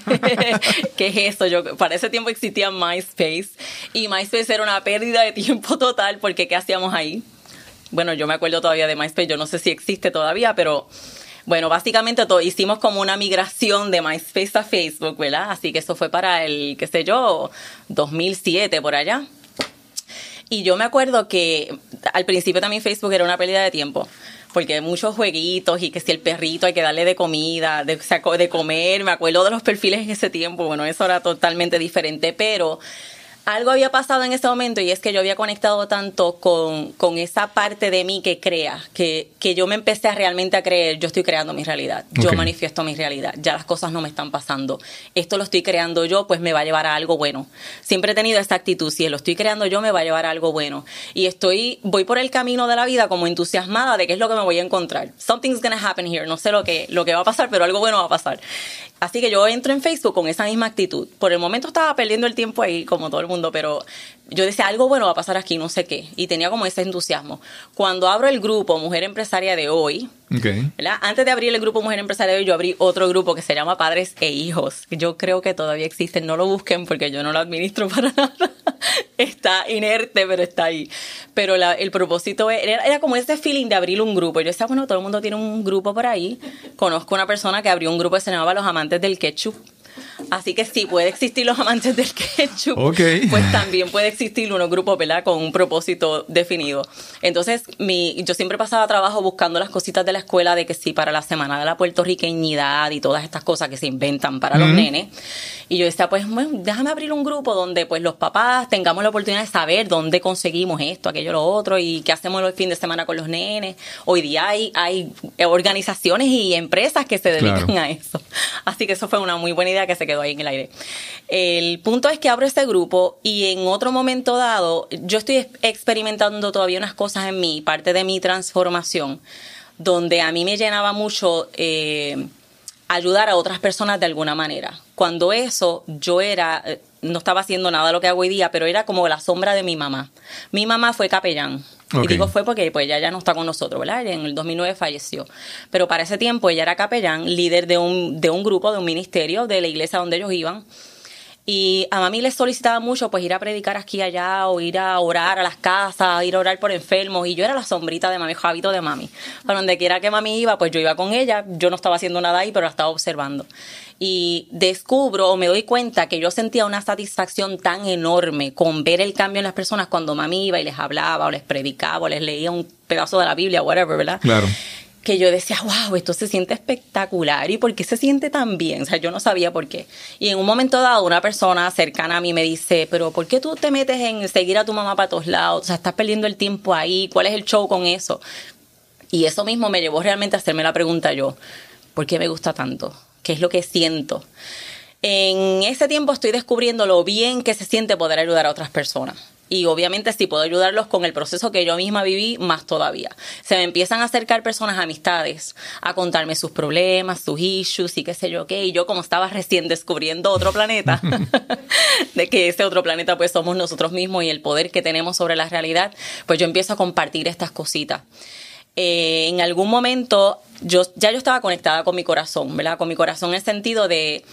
*laughs* ¿Qué es eso? Yo, para ese tiempo existía MySpace. Y MySpace era una pérdida de tiempo total porque ¿qué hacíamos ahí? Bueno, yo me acuerdo todavía de MySpace, yo no sé si existe todavía, pero bueno, básicamente to- hicimos como una migración de MySpace a Facebook, ¿verdad? Así que eso fue para el, qué sé yo, 2007 por allá. Y yo me acuerdo que al principio también Facebook era una pérdida de tiempo, porque muchos jueguitos y que si el perrito hay que darle de comida, de, de comer, me acuerdo de los perfiles en ese tiempo, bueno, eso era totalmente diferente, pero algo había pasado en ese momento y es que yo había conectado tanto con, con esa parte de mí que crea, que, que yo me empecé a realmente a creer, yo estoy creando mi realidad, yo manifiesto mi realidad, ya las cosas no me están pasando, esto lo estoy creando yo, pues me va a llevar a algo bueno. Siempre he tenido esta actitud, si lo estoy creando yo, me va a llevar a algo bueno. Y estoy, voy por el camino de la vida como entusiasmada de qué es lo que me voy a encontrar. Something's gonna happen here, no sé lo que, lo que va a pasar, pero algo bueno va a pasar. Así que yo entro en Facebook con esa misma actitud. Por el momento estaba perdiendo el tiempo ahí, como todo el mundo, pero yo decía, algo bueno va a pasar aquí, no sé qué. Y tenía como ese entusiasmo. Cuando abro el grupo Mujer Empresaria de hoy, Ok. ¿verdad? Antes de abrir el grupo Mujer Empresaria de hoy, yo abrí otro grupo que se llama Padres e Hijos. Yo creo que todavía existen, no lo busquen porque yo no lo administro *laughs* para nada. está inerte, pero está ahí. Pero la- el propósito era, era como ese feeling de abrir un grupo. Yo decía, bueno, todo el mundo tiene un grupo por ahí. Conozco una persona que abrió un grupo que se llamaba Los Amantes del Ketchup. Así que sí, puede existir los amantes del ketchup. Ok. Pues también puede existir unos grupos, ¿verdad? Con un propósito definido. Entonces, mi, yo siempre pasaba trabajo buscando las cositas de la escuela de que sí, para la semana de la puertorriqueñidad y todas estas cosas que se inventan para los nenes. Y yo decía, pues, bueno, déjame abrir un grupo donde pues los papás tengamos la oportunidad de saber dónde conseguimos esto, aquello, lo otro y qué hacemos el fin de semana con los nenes. Hoy día hay, hay organizaciones y empresas que se dedican Claro. a eso. Así que eso fue una muy buena idea que se quedó ahí en el aire. El punto es que abro este grupo y en otro momento dado, yo estoy ex- experimentando todavía unas cosas en mí, parte de mi transformación, donde a mí me llenaba mucho eh, ayudar a otras personas de alguna manera. Cuando eso, yo era, eh, no estaba haciendo nada de lo que hago hoy día, pero era como la sombra de mi mamá. Mi mamá fue capellán. Y digo fue porque pues ella ya no está con nosotros, ¿verdad? En el 2009 falleció. Pero para ese tiempo ella era capellán, líder de un, de un grupo, de un ministerio de la iglesia donde ellos iban. Y a mami les solicitaba mucho pues ir a predicar aquí y allá o ir a orar a las casas, ir a orar por enfermos. Y yo era la sombrita de mami, Javito de mami. Para donde quiera que mami iba, pues yo iba con ella. Yo no estaba haciendo nada ahí, pero la estaba observando. Y descubro o me doy cuenta que yo sentía una satisfacción tan enorme con ver el cambio en las personas cuando mami iba y les hablaba o les predicaba o les leía un pedazo de la Biblia, whatever, ¿verdad? Claro. que yo decía, wow, esto se siente espectacular. ¿Y por qué se siente tan bien? O sea, yo no sabía por qué. Y en un momento dado, una persona cercana a mí me dice, pero ¿por qué tú te metes en seguir a tu mamá para todos lados? O sea, estás perdiendo el tiempo ahí. ¿Cuál es el show con eso? Y eso mismo me llevó realmente a hacerme la pregunta yo, ¿por qué me gusta tanto? ¿Qué es lo que siento? En ese tiempo estoy descubriendo lo bien que se siente poder ayudar a otras personas. Y obviamente si puedo ayudarlos con el proceso que yo misma viví, más todavía. Se me empiezan a acercar personas, amistades, a contarme sus problemas, sus issues y qué sé yo qué. Y yo como estaba recién descubriendo otro planeta, *laughs* de que ese otro planeta pues somos nosotros mismos y el poder que tenemos sobre la realidad, pues yo empiezo a compartir estas cositas. Eh, en algún momento yo ya yo estaba conectada con mi corazón, ¿verdad? Con mi corazón en el sentido de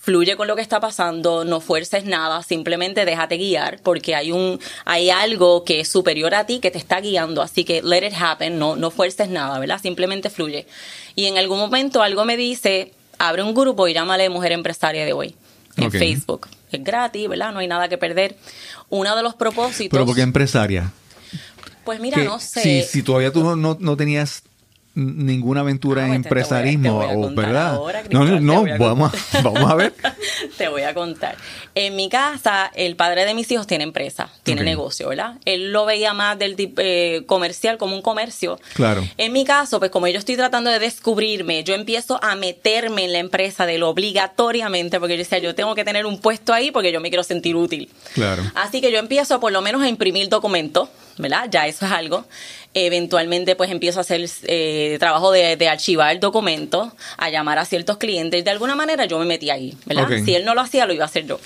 fluye con lo que está pasando, no fuerces nada, simplemente déjate guiar porque hay un hay algo que es superior a ti que te está guiando, así que let it happen, no no fuerces nada, ¿verdad? Simplemente fluye. Y en algún momento algo me dice, abre un grupo y llámale Mujer Empresaria de hoy en Facebook. Es gratis, ¿verdad? No hay nada que perder. Uno de los propósitos ¿Pero por qué empresaria? Pues mira, no sé. Si, si todavía tú no, no tenías ninguna aventura en empresarismo, ¿verdad? no, no, no vamos, a, vamos a *laughs* ver. *laughs* te voy a contar. En mi casa, el padre de mis hijos tiene empresa, tiene negocio, ¿verdad? Él lo veía más del eh, comercial como un comercio. Claro. En mi caso, pues como yo estoy tratando de descubrirme, yo empiezo a meterme en la empresa de lo obligatoriamente, porque yo decía, yo tengo que tener un puesto ahí porque yo me quiero sentir útil. Claro. Así que yo empiezo por lo menos a imprimir documentos, ¿verdad? Ya eso es algo. Eventualmente, pues empiezo a hacer eh, trabajo de, de, archivar documentos, a llamar a ciertos clientes. De alguna manera yo me metí ahí, ¿verdad? Si él no lo hacía, lo iba a hacer yo.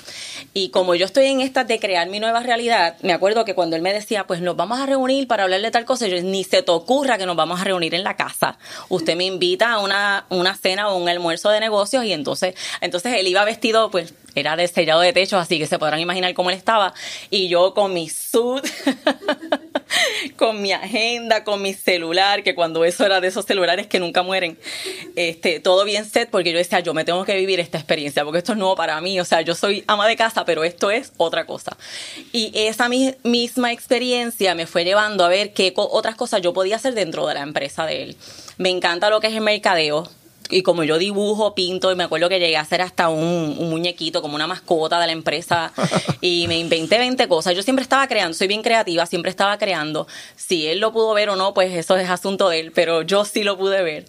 Y como yo estoy en esta de crear mi nueva realidad, me acuerdo que cuando él me decía, pues nos vamos a reunir para hablar de tal cosa, yo ni se te ocurra que nos vamos a reunir en la casa. Usted me invita a una, una cena o un almuerzo de negocios y entonces, entonces él iba vestido, pues era de sellado de techo, así que se podrán imaginar cómo él estaba. Y yo con mi suit, *laughs* *laughs* *laughs* con mi agenda, con mi celular, que cuando eso era de esos celulares que nunca mueren, este, todo bien set, porque yo decía, yo me tengo que vivir esta experiencia, porque esto es nuevo para mí. O sea, yo soy ama de casa, pero esto es otra cosa. Y esa misma experiencia me fue llevando a ver qué otras cosas yo podía hacer dentro de la empresa de él. Me encanta lo que es el mercadeo y como yo dibujo, pinto, y me acuerdo que llegué a hacer hasta un, muñequito, como una mascota de la empresa, *laughs* y me inventé 20 cosas. Yo siempre estaba creando, soy bien creativa, siempre estaba creando. Si él lo pudo ver o no, pues eso es asunto de él, pero yo sí lo pude ver.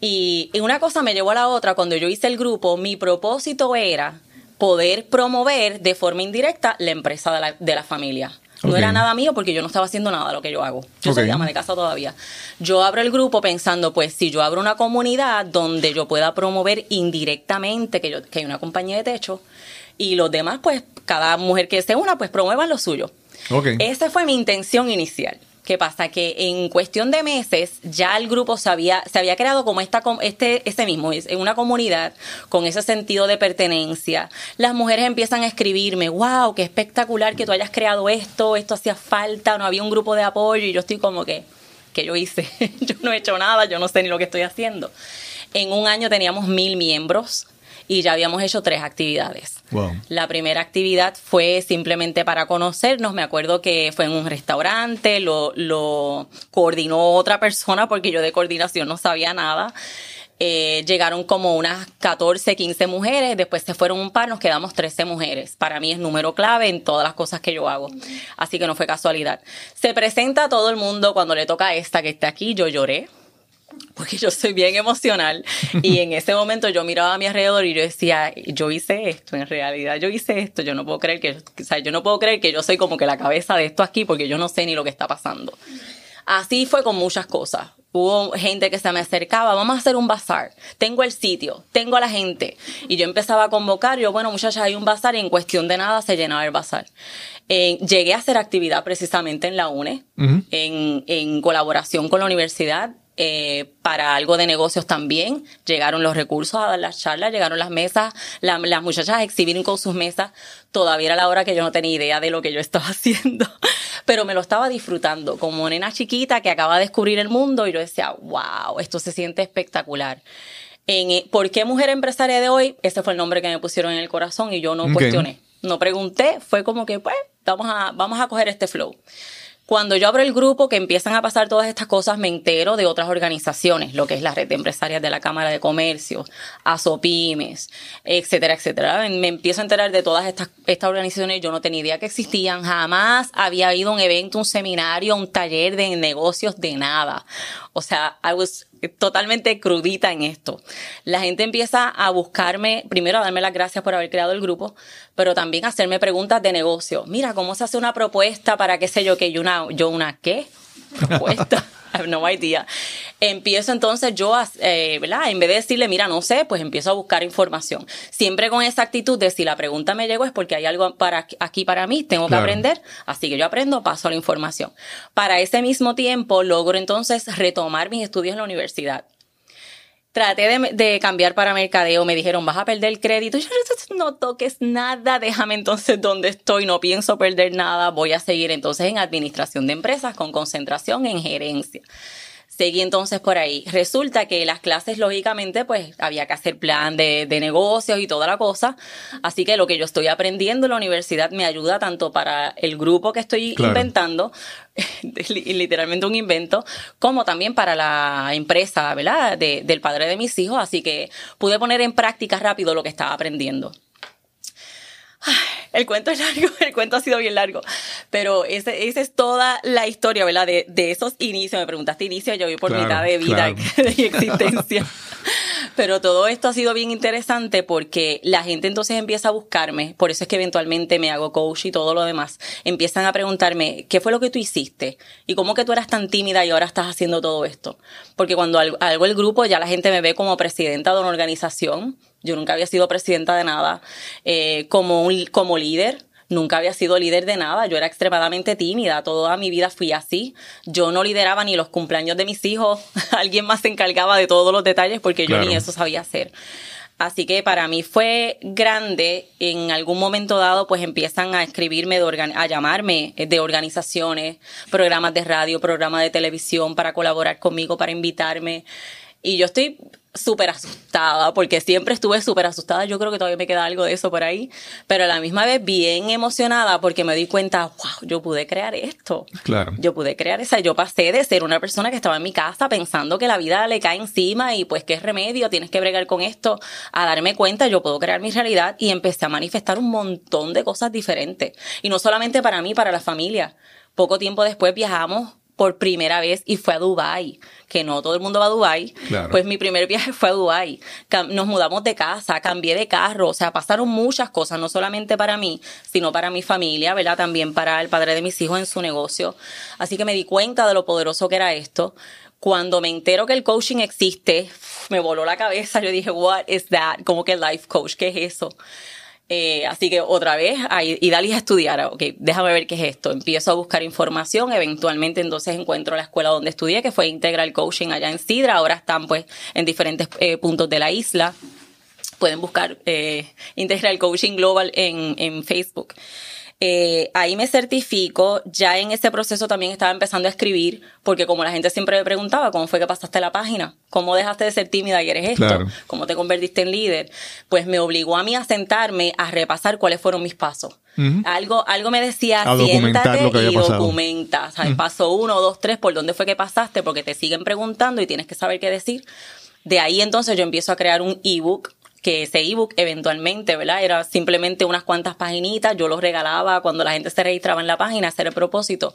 Y, una cosa me llevó a la otra, cuando yo hice el grupo, mi propósito era poder promover de forma indirecta la empresa de la, de la familia. No era nada mío porque yo no estaba haciendo nada de lo que yo hago. Yo soy ama de casa todavía. Yo abro el grupo pensando, pues, si yo abro una comunidad donde yo pueda promover indirectamente que, yo, que hay una compañía de techo y los demás, pues, cada mujer que se una, pues promuevan lo suyo. Esa fue mi intención inicial. ¿Qué pasa? Que en cuestión de meses ya el grupo se había, se había creado como esta, este, ese mismo, en una comunidad con ese sentido de pertenencia. Las mujeres empiezan a escribirme, wow, qué espectacular que tú hayas creado esto, esto hacía falta, no había un grupo de apoyo y yo estoy como que, ¿qué yo hice? *laughs* yo no he hecho nada, yo no sé ni lo que estoy haciendo. En un año teníamos mil miembros y ya habíamos hecho tres actividades. La primera actividad fue simplemente para conocernos. Me acuerdo que fue en un restaurante, lo, lo coordinó otra persona porque yo de coordinación no sabía nada. Eh, llegaron como unas 14, 15 mujeres, después se fueron un par, nos quedamos 13 mujeres. Para mí es número clave en todas las cosas que yo hago. Así que no fue casualidad. Se presenta a todo el mundo cuando le toca a esta que está aquí, yo lloré porque yo soy bien emocional y en ese momento yo miraba a mi alrededor y yo decía, yo hice esto, en realidad yo hice esto, yo no puedo creer que, o sea, yo no puedo creer que yo soy como que la cabeza de esto aquí porque yo no sé ni lo que está pasando. Así fue con muchas cosas. Hubo gente que se me acercaba, vamos a hacer un bazar, tengo el sitio, tengo a la gente. Y yo empezaba a convocar, yo, bueno, muchachas, hay un bazar y en cuestión de nada se llenaba el bazar. Eh, llegué a hacer actividad precisamente en la UNE, en, en colaboración con la universidad eh, para algo de negocios también. Llegaron los recursos a dar las charlas, llegaron las mesas, las muchachas a exhibir con sus mesas. Todavía era la hora que yo no tenía idea de lo que yo estaba *laughs* haciendo, pero me lo estaba disfrutando como nena chiquita que acaba de descubrir el mundo y yo decía, wow, esto se siente espectacular. En, eh, ¿Por qué mujer empresaria de hoy? Ese fue el nombre que me pusieron en el corazón y yo no cuestioné, no pregunté, fue como que, pues, vamos a, vamos a coger este flow. Cuando yo abro el grupo, que empiezan a pasar todas estas cosas, me entero de otras organizaciones, lo que es la red de empresarias de la Cámara de Comercio, ASOPIMES, etcétera, etcétera. Me empiezo a enterar de todas estas, estas organizaciones, yo no tenía idea que existían, jamás había habido un evento, un seminario, un taller de negocios, de nada. O sea, I was totalmente crudita en esto. La gente empieza a buscarme, primero a darme las gracias por haber creado el grupo, pero también a hacerme preguntas de negocio. Mira, ¿cómo se hace una propuesta para qué sé yo, que hay una yo una qué propuesta. *laughs* I *laughs* have no idea. Empiezo entonces yo, a, eh, ¿verdad? En vez de decirle, mira, no sé, pues empiezo a buscar información. Siempre con esa actitud de si la pregunta me llegó es porque hay algo para aquí para mí, tengo que aprender. Así que yo aprendo, paso la información. Para ese mismo tiempo logro entonces retomar mis estudios en la universidad traté de, cambiar para mercadeo, me dijeron, vas a perder el crédito. Yo no toques nada, déjame entonces donde estoy, no pienso perder nada, voy a seguir entonces en administración de empresas con concentración en gerencia. Seguí entonces por ahí. Resulta que las clases, lógicamente, pues había que hacer plan de, negocios y toda la cosa. Así que lo que yo estoy aprendiendo en la universidad me ayuda tanto para el grupo que estoy inventando, *laughs* literalmente un invento, como también para la empresa, ¿verdad? del padre de mis hijos. Así que pude poner en práctica rápido lo que estaba aprendiendo. El cuento es largo, *laughs* el cuento ha sido bien largo, pero esa es toda la historia, ¿verdad? De, de esos inicios, me preguntaste inicio, yo vi por mitad de vida y *laughs* existencia. Pero todo esto ha sido bien interesante porque la gente entonces empieza a buscarme, por eso es que eventualmente me hago coach y todo lo demás. Empiezan a preguntarme, ¿qué fue lo que tú hiciste? ¿Y cómo que tú eras tan tímida y ahora estás haciendo todo esto? Porque cuando hago el grupo ya la gente me ve como presidenta de una organización, yo nunca había sido presidenta de nada, eh, como, un, como líder, nunca había sido líder de nada, yo era extremadamente tímida, toda mi vida fui así, yo no lideraba ni los cumpleaños de mis hijos, *laughs* alguien más se encargaba de todos los detalles porque yo ni eso sabía hacer. Así que para mí fue grande, en algún momento dado pues empiezan a escribirme, de a llamarme de organizaciones, programas de radio, programas de televisión para colaborar conmigo, para invitarme. Y yo estoy súper asustada, porque siempre estuve súper asustada. Yo creo que todavía me queda algo de eso por ahí, pero a la misma vez bien emocionada porque me di cuenta, wow, yo pude crear esto. Claro. Yo pude crear esa. Yo pasé de ser una persona que estaba en mi casa pensando que la vida le cae encima y pues qué remedio, tienes que bregar con esto, a darme cuenta, yo puedo crear mi realidad y empecé a manifestar un montón de cosas diferentes. Y no solamente para mí, para la familia. Poco tiempo después viajamos por primera vez y fue a Dubai, que no todo el mundo va a Dubai. Pues mi primer viaje *laughs* fue a Dubai. Nos mudamos de casa, cambié de carro, o sea, pasaron muchas cosas, no solamente para mí, sino para mi familia, ¿verdad? También para el padre de mis hijos en su negocio. Así que me di cuenta de lo poderoso que era esto. Cuando me entero que el coaching existe, me voló la cabeza. Yo dije, what is that? Como que life coach, ¿qué es eso? Eh, así que otra vez, y Dalis a estudiar, ok, déjame ver qué es esto. Empiezo a buscar información, eventualmente entonces encuentro la escuela donde estudié, que fue Integral Coaching allá en Sidra, ahora están pues en diferentes eh, puntos de la isla. Pueden buscar eh, Integral Coaching Global en, en Facebook. Eh, ahí me certifico, ya en ese proceso también estaba empezando a escribir, porque como la gente siempre me preguntaba, ¿cómo fue que pasaste la página? ¿Cómo dejaste de ser tímida y eres esto? ¿Cómo te convertiste en líder? Pues me obligó a mí a sentarme a repasar cuáles fueron mis pasos. Algo, algo me decía, siéntate y documenta. Paso uno, dos, tres, por dónde fue que pasaste, porque te siguen preguntando y tienes que saber qué decir. De ahí entonces yo empiezo a crear un ebook que ese ebook eventualmente, ¿verdad? Era simplemente unas cuantas paginitas, yo los regalaba cuando la gente se registraba en la página, hacer el propósito.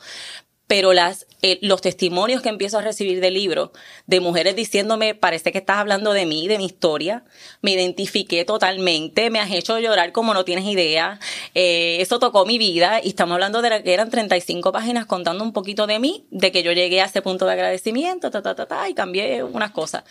Pero las, eh, los testimonios que empiezo a recibir del libro, de mujeres diciéndome, parece que estás hablando de mí, de mi historia, me identifiqué totalmente, me has hecho llorar como no tienes idea, eh, eso tocó mi vida y estamos hablando de que eran 35 páginas contando un poquito de mí, de que yo llegué a ese punto de agradecimiento, ta, ta, ta, ta, y cambié unas cosas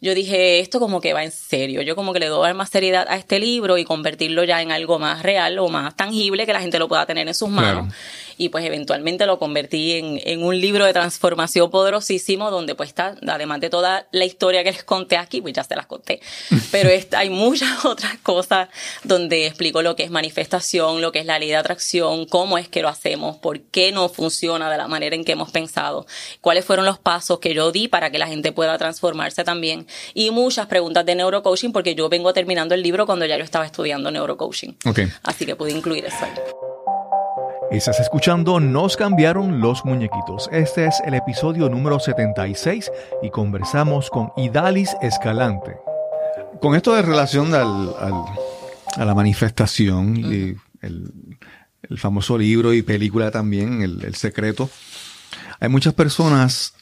yo dije, esto como que va en serio. Yo como que le doy más seriedad a este libro y convertirlo ya en algo más real o más tangible que la gente lo pueda tener en sus manos y pues eventualmente lo convertí en, un libro de transformación poderosísimo donde pues está, además de toda la historia que les conté aquí, pues ya se las conté, *laughs* pero hay muchas *laughs* otras cosas donde explico lo que es manifestación, lo que es la ley de atracción, cómo es que lo hacemos, por qué no funciona de la manera en que hemos pensado, cuáles fueron los pasos que yo di para que la gente pueda transformarse también y muchas preguntas de neurocoaching porque yo vengo terminando el libro cuando ya yo estaba estudiando neurocoaching. Okay. Así que pude incluir eso ahí. Estás escuchando Nos cambiaron los muñequitos. Este es el episodio número 76 y conversamos con Idalis Escalante. Con esto de relación al, a la manifestación y el, famoso libro y película también, el, secreto, hay muchas personas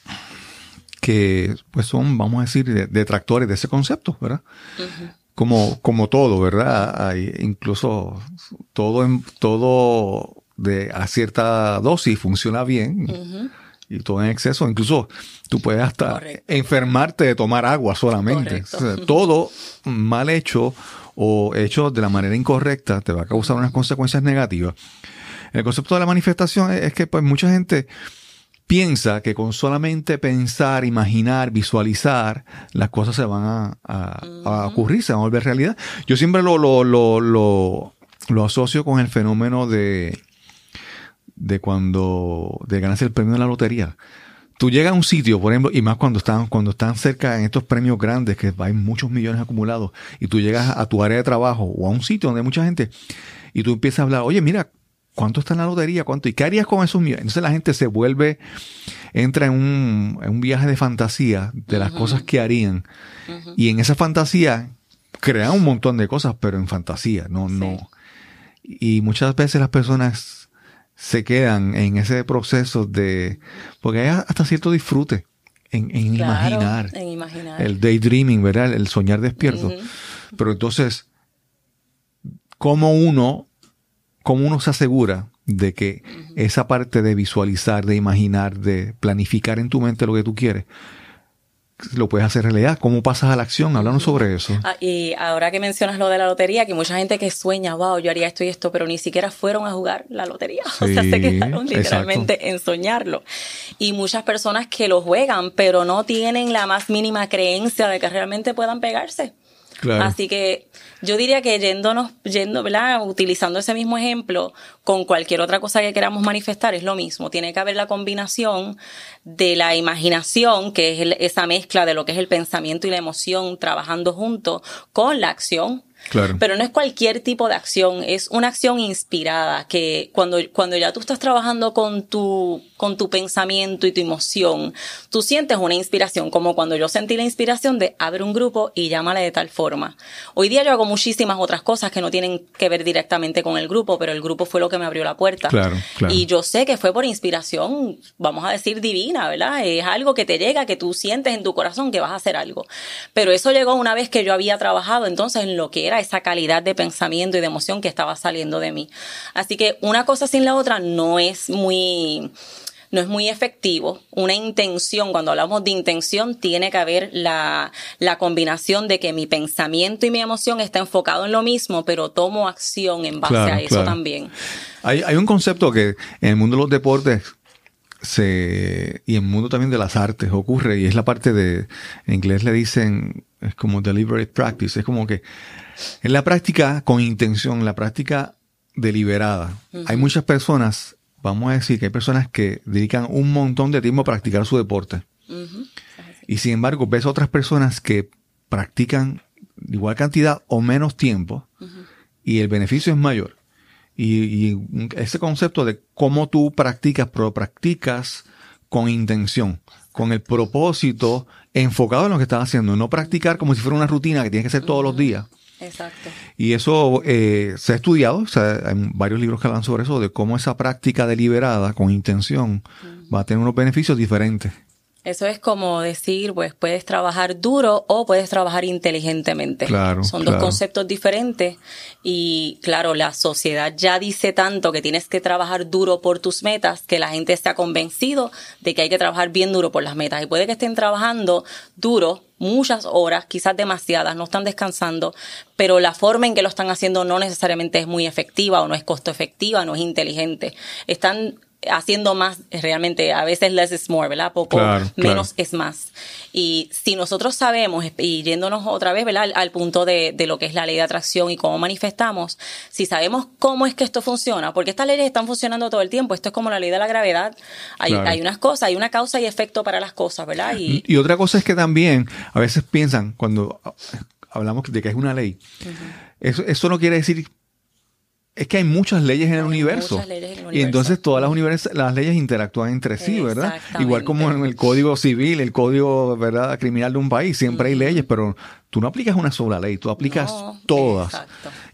que pues son, vamos a decir, detractores de ese concepto, ¿verdad? Como, como todo, ¿verdad? Hay incluso todo, todo de, a cierta dosis funciona bien. Y todo en exceso, incluso tú puedes hasta enfermarte de tomar agua solamente. todo mal hecho o hecho de la manera incorrecta te va a causar unas consecuencias negativas. El concepto de la manifestación es que pues mucha gente piensa que con solamente pensar, imaginar, visualizar, las cosas se van a, ocurrir, se van a volver realidad. Yo siempre lo, lo, lo, lo, asocio con el fenómeno de, de cuando de ganarse el premio de la lotería. Tú llegas a un sitio, por ejemplo, y más cuando están, cuando están cerca en estos premios grandes, que hay muchos millones acumulados, y tú llegas a tu área de trabajo o a un sitio donde hay mucha gente, y tú empiezas a hablar, oye, mira, ¿Cuánto está en la lotería? ¿Cuánto? ¿Y qué harías con esos millones? Entonces la gente se vuelve, entra en un, viaje de fantasía de las cosas que harían. Y en esa fantasía crean un montón de cosas, pero en fantasía, no, no. Y muchas veces las personas se quedan en ese proceso de, porque hay hasta cierto disfrute en, imaginar. En imaginar. El daydreaming, ¿verdad? El soñar despierto. Pero entonces, ¿cómo uno ¿cómo uno se asegura de que esa parte de visualizar, de imaginar, de planificar en tu mente lo que tú quieres, lo puedes hacer realidad? ¿Cómo pasas a la acción? Háblanos sobre eso. Ah, y ahora que mencionas lo de la lotería, que mucha gente que sueña, wow, yo haría esto y esto, pero ni siquiera fueron a jugar la lotería. *laughs* o sea, se quedaron literalmente en soñarlo. Y muchas personas que lo juegan, pero no tienen la más mínima creencia de que realmente puedan pegarse. Así que yo diría que yéndonos, yendo, ¿verdad? Utilizando ese mismo ejemplo con cualquier otra cosa que queramos manifestar es lo mismo. Tiene que haber la combinación de la imaginación, que es esa mezcla de lo que es el pensamiento y la emoción trabajando juntos, con la acción pero no es cualquier tipo de acción, es una acción inspirada que cuando, cuando ya tú estás trabajando con tu, con tu pensamiento y tu emoción, tú sientes una inspiración, como cuando yo sentí la inspiración de abre un grupo y llámale de tal forma. Hoy día yo hago muchísimas otras cosas que no tienen que ver directamente con el grupo, pero el grupo fue lo que me abrió la puerta. Y yo sé que fue por inspiración, vamos a decir, divina, ¿verdad? Es algo que te llega, que tú sientes en tu corazón que vas a hacer algo. Pero eso llegó una vez que yo había trabajado entonces en lo que era esa calidad de pensamiento y de emoción que estaba saliendo de mí. Así que una cosa sin la otra no es muy no es muy efectivo. Una intención, cuando hablamos de intención, tiene que haber la, la, combinación de que mi pensamiento y mi emoción está enfocado en lo mismo, pero tomo acción en base a eso también. Hay, hay, un concepto que en el mundo de los deportes se, y en el mundo también de las artes ocurre, y es la parte de, en inglés le dicen, es como deliberate practice, es como que en la práctica con intención, la práctica deliberada. Hay muchas personas, vamos a decir que hay personas que dedican un montón de tiempo a practicar su deporte. Y sin embargo, ves otras personas que practican igual cantidad o menos tiempo y el beneficio es mayor. Y, ese concepto de cómo tú practicas, pero practicas con intención, con el propósito enfocado en lo que estás haciendo, no practicar como si fuera una rutina que tienes que hacer todos los días. Exacto. Y eso eh, se ha estudiado, o sea, hay varios libros que hablan sobre eso, de cómo esa práctica deliberada, con intención, va a tener unos beneficios diferentes. Eso es como decir, pues puedes trabajar duro o puedes trabajar inteligentemente. Claro, Son dos conceptos diferentes y claro, la sociedad ya dice tanto que tienes que trabajar duro por tus metas que la gente ha convencido de que hay que trabajar bien duro por las metas y puede que estén trabajando duro muchas horas, quizás demasiadas, no están descansando, pero la forma en que lo están haciendo no necesariamente es muy efectiva o no es costo efectiva, no es inteligente. Están haciendo más, realmente a veces less is more, ¿verdad? Poco menos es más. Y si nosotros sabemos, y yéndonos otra vez, ¿verdad? Al, punto de, de, lo que es la ley de atracción y cómo manifestamos, si sabemos cómo es que esto funciona, porque estas leyes están funcionando todo el tiempo, esto es como la ley de la gravedad, hay, hay unas cosas, hay una causa y efecto para las cosas, ¿verdad? Y, y otra cosa es que también a veces piensan, cuando hablamos de que es una ley, eso, eso no quiere decir es que hay muchas leyes en el, universo. Y entonces todas las, las leyes interactúan entre sí, ¿verdad? Igual como en el código civil, el código ¿verdad? criminal de un país, siempre hay leyes, pero tú no aplicas una sola ley, tú aplicas todas.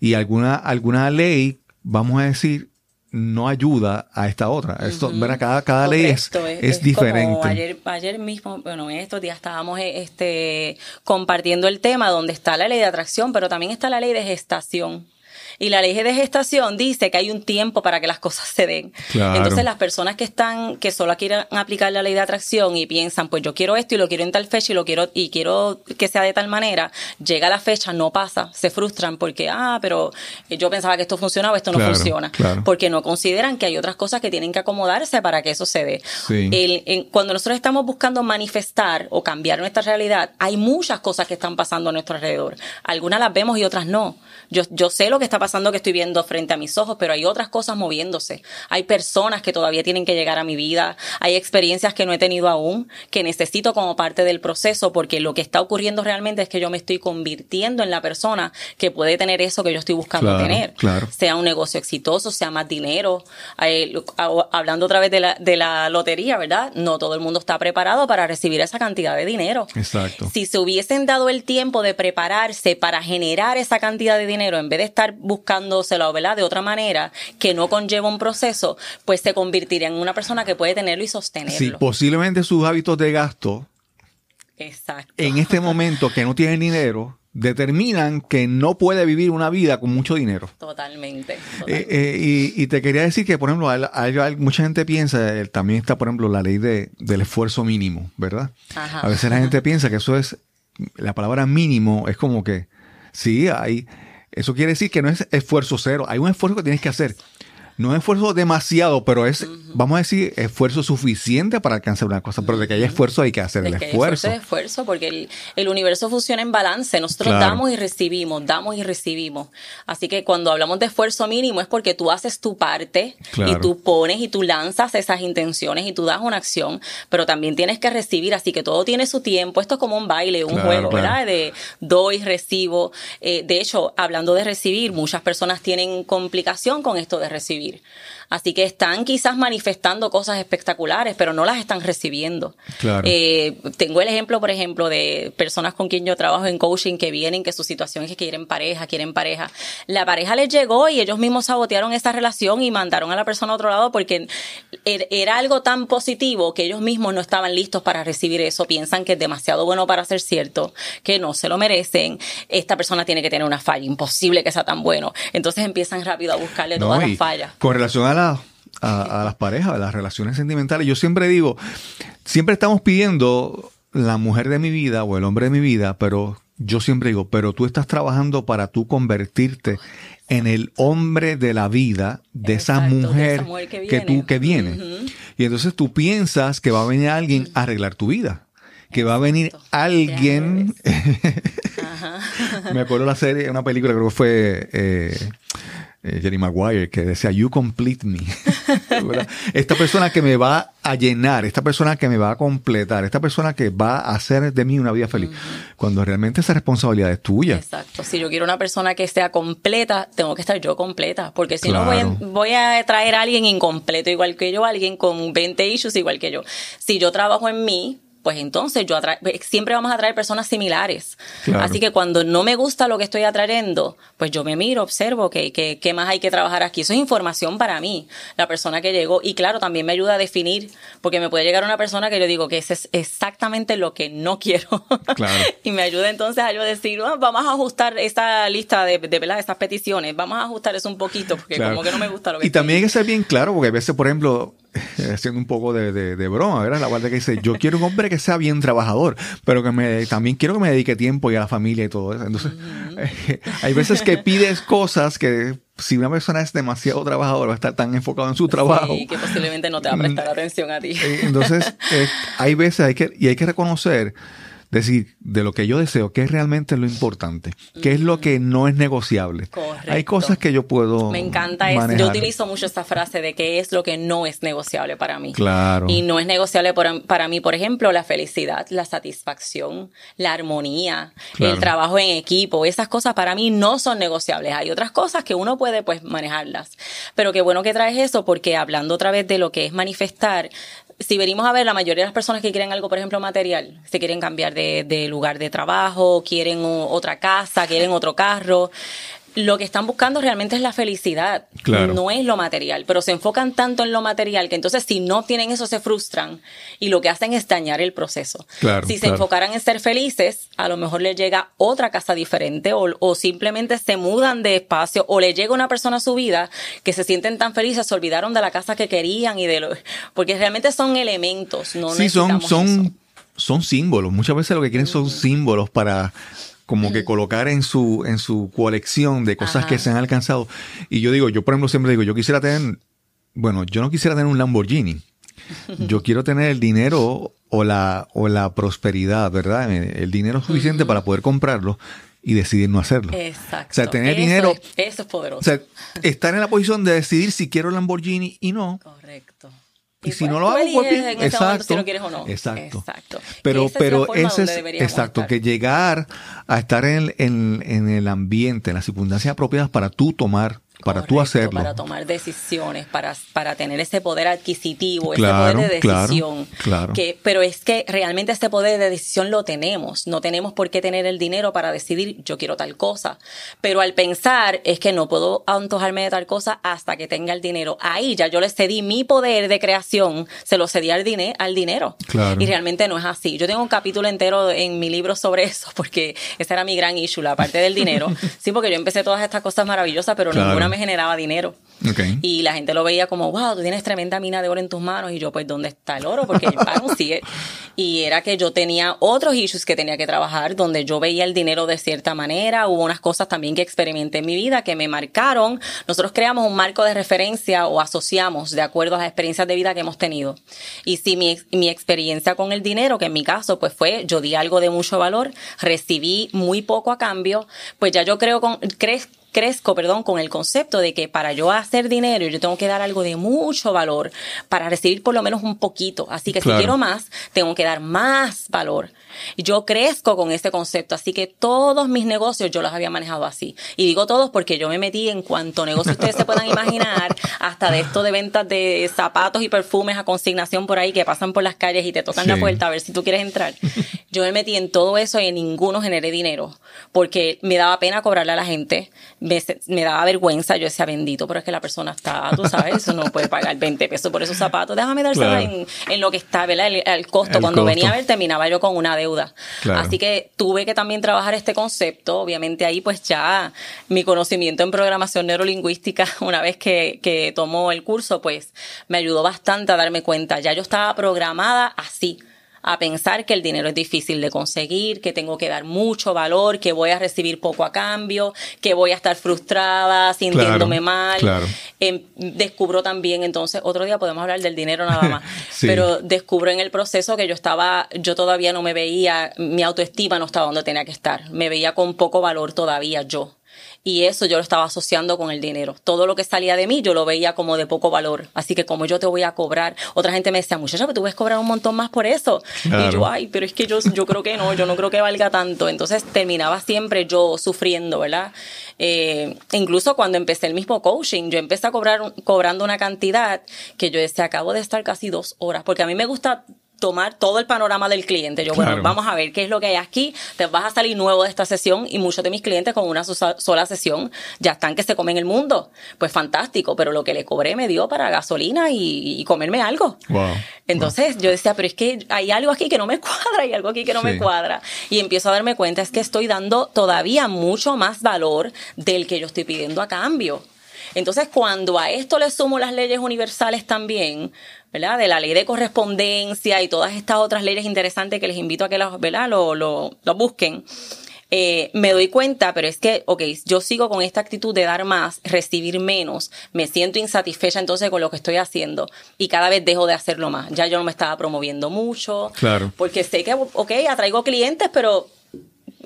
Y alguna, alguna ley, vamos a decir, no ayuda a esta otra. Esto, Cada, cada ley es, es, diferente. ayer, ayer mismo, bueno, en estos días estábamos este, compartiendo el tema donde está la ley de atracción, pero también está la ley de gestación Y la ley de gestación dice que hay un tiempo para que las cosas se den. Entonces las personas que están, que solo quieren aplicar la ley de atracción y piensan, pues yo quiero esto y lo quiero en tal fecha y lo quiero, y quiero que sea de tal manera, llega la fecha, no pasa, se frustran porque, ah, pero yo pensaba que esto funcionaba, esto no funciona. Porque no consideran que hay otras cosas que tienen que acomodarse para que eso se dé. cuando nosotros estamos buscando manifestar o cambiar nuestra realidad, hay muchas cosas que están pasando a nuestro alrededor. Algunas las vemos y otras no. Yo, yo sé lo que está pasando que estoy viendo frente a mis ojos, pero hay otras cosas moviéndose. Hay personas que todavía tienen que llegar a mi vida. Hay experiencias que no he tenido aún, que necesito como parte del proceso, porque lo que está ocurriendo realmente es que yo me estoy convirtiendo en la persona que puede tener eso que yo estoy buscando tener. Sea un negocio exitoso, sea más dinero. hablando otra vez de la, de la lotería, ¿verdad? No todo el mundo está preparado para recibir esa cantidad de dinero. Exacto. Si se hubiesen dado el tiempo de prepararse para generar esa cantidad de dinero, en vez de estar buscándoselo, ¿verdad? De otra manera, que no conlleva un proceso, pues se convertiría en una persona que puede tenerlo y sostenerlo. Sí, posiblemente sus hábitos de gasto. Exacto. En este momento que no tiene dinero, determinan que no puede vivir una vida con mucho dinero. Totalmente. Eh, eh, y, te quería decir que, por ejemplo, hay, mucha gente piensa, eh, también está, por ejemplo, la ley de, del esfuerzo mínimo, ¿verdad? a veces la gente piensa que eso es, la palabra mínimo es como que, sí, hay, eso quiere decir que no es esfuerzo cero, hay un esfuerzo que tienes que hacer no es esfuerzo demasiado, pero es, vamos a decir, esfuerzo suficiente para alcanzar una cosa. Pero de que haya esfuerzo hay que hacer el esfuerzo. Hay esfuerzo, porque el, universo funciona en balance. Nosotros damos y recibimos, damos y recibimos. Así que cuando hablamos de esfuerzo mínimo es porque tú haces tu parte y tú pones y tú lanzas esas intenciones y tú das una acción, pero también tienes que recibir. Así que todo tiene su tiempo. Esto es como un baile, un juego, ¿verdad? De doy, recibo. Eh, de hecho, hablando de recibir, muchas personas tienen complicación con esto de recibir. vivir. Así que están quizás manifestando cosas espectaculares, pero no las están recibiendo. Eh, tengo el ejemplo, por ejemplo, de personas con quien yo trabajo en coaching que vienen, que su situación es que quieren pareja, quieren pareja. La pareja les llegó y ellos mismos sabotearon esa relación y mandaron a la persona a otro lado porque er, era algo tan positivo que ellos mismos no estaban listos para recibir eso. Piensan que es demasiado bueno para ser cierto, que no se lo merecen. Esta persona tiene que tener una falla, imposible que sea tan bueno. Entonces empiezan rápido a buscarle todas las fallas. Con relación a a, las parejas, a las relaciones sentimentales. Yo siempre digo, siempre estamos pidiendo la mujer de mi vida o el hombre de mi vida, pero yo siempre digo, pero tú estás trabajando para tú convertirte en el hombre de la vida de, esa, mujer que, tú que viene. Y entonces tú piensas que va a venir alguien a arreglar tu vida, que va a venir alguien. *laughs* Me acuerdo la serie, una película creo que fue eh, eh, Jerry Maguire, que decía, You complete me. *laughs* esta persona que me va a llenar, esta persona que me va a completar, esta persona que va a hacer de mí una vida feliz. Cuando realmente esa responsabilidad es tuya. Exacto. Si yo quiero una persona que sea completa, tengo que estar yo completa. Porque si no, voy a, voy a traer a alguien incompleto igual que yo, alguien con 20 issues igual que yo. Si yo trabajo en mí, pues entonces yo siempre vamos a atraer personas similares. Así que cuando no me gusta lo que estoy atrayendo, pues yo me miro, observo qué que, más hay que trabajar aquí. Eso es información para mí, la persona que llegó. Y claro, también me ayuda a definir, porque me puede llegar una persona que yo digo que ese es exactamente lo que no quiero. *laughs* y me ayuda entonces a yo decir, ah, vamos a ajustar esa lista de, de ¿verdad? esas peticiones, vamos a ajustar eso un poquito, porque como que no me gusta lo que Y también hay que ser bien claro, porque a veces, por ejemplo, *laughs* haciendo un poco de, de, broma, ¿verdad? La parte que dice, yo quiero un hombre que sea bien trabajador, pero que me también quiero que me dedique tiempo y a la familia y todo eso. Entonces, *laughs* hay veces que pides cosas que si una persona es demasiado trabajador, va a estar tan enfocado en su trabajo. Sí, que posiblemente no te va a prestar atención a ti. Eh, entonces, eh, hay veces hay que, y hay que reconocer decir, de lo que yo deseo, qué es realmente lo importante, qué es lo que no es negociable. Hay cosas que yo puedo. Me encanta eso. Yo utilizo mucho esta frase de qué es lo que no es negociable para mí. Claro. Y no es negociable para mí, por ejemplo, la felicidad, la satisfacción, la armonía, el trabajo en equipo. Esas cosas para mí no son negociables. Hay otras cosas que uno puede pues manejarlas. Pero qué bueno que traes eso porque hablando otra vez de lo que es manifestar, si venimos a ver, la mayoría de las personas que quieren algo, por ejemplo, material, se quieren cambiar de, lugar de trabajo, quieren otra casa, quieren otro carro, lo que están buscando realmente es la felicidad, Claro. no es lo material, pero se enfocan tanto en lo material que entonces si no tienen eso se frustran y lo que hacen es dañar el proceso. Claro, si se claro. enfocaran en ser felices, a lo mejor les llega otra casa diferente o, o simplemente se mudan de espacio o le llega una persona a su vida que se sienten tan felices, se olvidaron de la casa que querían y de lo... Porque realmente son elementos, no sí, son, eso. son, son símbolos. Muchas veces lo que quieren son símbolos para como que colocar en su, en su colección de cosas Ajá. que se han alcanzado. Y yo digo, yo por ejemplo siempre digo, yo quisiera tener, bueno, yo no quisiera tener un Lamborghini. *laughs* Yo quiero tener el dinero o la, o la prosperidad, ¿verdad? El dinero suficiente para poder comprarlo y decidir no hacerlo. Exacto. O sea, tener Eso dinero, es- eso es poderoso. o sea, estar en la posición de decidir si quiero el Lamborghini y no. Correcto. Y si no lo hago, pues bien. en ese momento Exacto. si lo quieres o no. Exacto. Exacto. Pero, Esa pero ese es exacto, estar. que llegar a estar en, en- en el ambiente, en las circunstancias apropiadas para tú tomar, para tú Correcto, hacerlo. Para tomar decisiones, para, para tener ese poder adquisitivo, Claro, ese poder de claro, decisión. claro. Que, pero es que realmente ese poder de decisión lo tenemos. No tenemos por qué tener el dinero para decidir yo quiero tal cosa. Pero al pensar es que no puedo antojarme de tal cosa hasta que tenga el dinero. Ahí ya yo le cedí mi poder de creación, se lo cedí al, dine- al dinero. Claro. Y realmente no es así. Yo tengo un capítulo entero en mi libro sobre eso, porque esa era mi gran issue, la parte del dinero. *laughs* Sí, porque yo empecé todas estas cosas maravillosas, pero Claro. Ninguna me generaba dinero. Y la gente lo veía como, wow, tú tienes tremenda mina de oro en tus manos. Y yo, pues, ¿dónde está el oro? Porque see it. *laughs* Y era que yo tenía otros issues que tenía que trabajar, donde yo veía el dinero de cierta manera. Hubo unas cosas también que experimenté en mi vida que me marcaron. Nosotros creamos un marco de referencia o asociamos de acuerdo a las experiencias de vida que hemos tenido. Y si mi, ex- mi experiencia con el dinero, que en mi caso, pues fue, yo di algo de mucho valor, recibí muy poco a cambio, pues ya yo creo con, crez- crezco, perdón, con el concepto de que para yo hacer dinero yo tengo que dar algo de mucho valor para recibir por lo menos un poquito. Así que Claro. si quiero más, tengo que dar más valor. Yo crezco con ese concepto, así que todos mis negocios yo los había manejado así. Y digo todos porque yo me metí en cuanto negocio ustedes se puedan imaginar, hasta de esto de ventas de zapatos y perfumes a consignación por ahí que pasan por las calles y te tocan la puerta a ver si tú quieres entrar. Yo me metí en todo eso y en ninguno generé dinero, porque me daba pena cobrarle a la gente, me, daba vergüenza, yo decía, bendito, pero es que la persona está, tú sabes, eso no puede pagar 20 pesos por esos zapatos, déjame dárselo Claro. en, en lo que está, ¿verdad? El, el costo. El Cuando costo. venía a ver, terminaba yo con una deuda. Claro. Así que tuve que también trabajar este concepto, obviamente ahí pues ya mi conocimiento en programación neurolingüística, *laughs* una vez que, que tomó el curso, pues me ayudó bastante a darme cuenta, ya yo estaba programada así a pensar que el dinero es difícil de conseguir, que tengo que dar mucho valor, que voy a recibir poco a cambio, que voy a estar frustrada, sintiéndome mal. claro. Em, descubro también, entonces, otro día podemos hablar del dinero nada más, *laughs* Sí. pero descubro en el proceso que yo estaba, yo todavía no me veía, mi autoestima no estaba donde tenía que estar, me veía con poco valor todavía yo. Y eso yo lo estaba asociando con el dinero. Todo lo que salía de mí yo lo veía como de poco valor. Así que como yo te voy a cobrar, otra gente me decía, muchacha, pero tú vas a cobrar un montón más por eso. Claro. Y yo, ay, pero es que yo, yo creo que no, yo no creo que valga tanto. Entonces terminaba siempre yo sufriendo, ¿verdad? Eh, incluso cuando empecé el mismo coaching, yo empecé a cobrar cobrando una cantidad que yo decía, acabo de estar casi dos horas, porque a mí me gusta tomar todo el panorama del cliente. Yo, Claro. bueno, vamos a ver qué es lo que hay aquí. Te vas a salir nuevo de esta sesión y muchos de mis clientes con una sola sesión ya están que se comen el mundo. Pues fantástico, pero lo que le cobré me dio para gasolina y, y comerme algo. Wow. Entonces yo decía, pero es que hay algo aquí que no me *laughs* cuadra, hay algo aquí que no Sí. me cuadra. Y empiezo a darme cuenta, es que estoy dando todavía mucho más valor del que yo estoy pidiendo a cambio. Entonces, cuando a esto le sumo las leyes universales también, ¿verdad? De la ley de correspondencia y todas estas otras leyes interesantes que les invito a que las, ¿verdad? Lo, lo, lo busquen. eh, me doy cuenta, pero es que, ok, yo sigo con esta actitud de dar más, recibir menos, me siento insatisfecha entonces con lo que estoy haciendo y cada vez dejo de hacerlo más. Ya yo no me estaba promoviendo mucho, Claro. porque sé que, ok, atraigo clientes, pero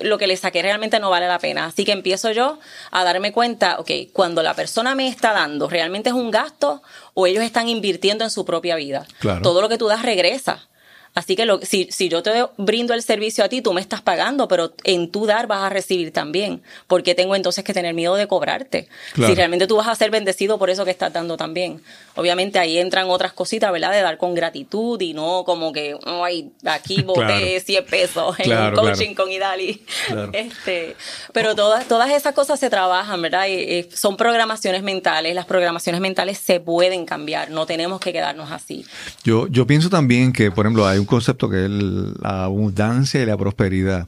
lo que le saqué realmente no vale la pena. Así que empiezo yo a darme cuenta, ok, cuando la persona me está dando, ¿realmente es un gasto o ellos están invirtiendo en su propia vida? Claro. Todo lo que tú das regresa. Así que lo, si, si yo te brindo el servicio a ti, tú me estás pagando, pero en tu dar vas a recibir también. ¿Por qué tengo entonces que tener miedo de cobrarte? Si realmente tú vas a ser bendecido por eso que estás dando también. Obviamente ahí entran otras cositas, ¿verdad? De dar con gratitud y no como que, ay, aquí *laughs* boté 100 pesos en un coaching con Idali. *laughs* Este, pero todas, todas esas cosas se trabajan, ¿verdad? Y, son programaciones mentales. Las programaciones mentales se pueden cambiar. No tenemos que quedarnos así. Yo, yo pienso también que, por ejemplo, hay un concepto que es la abundancia y la prosperidad.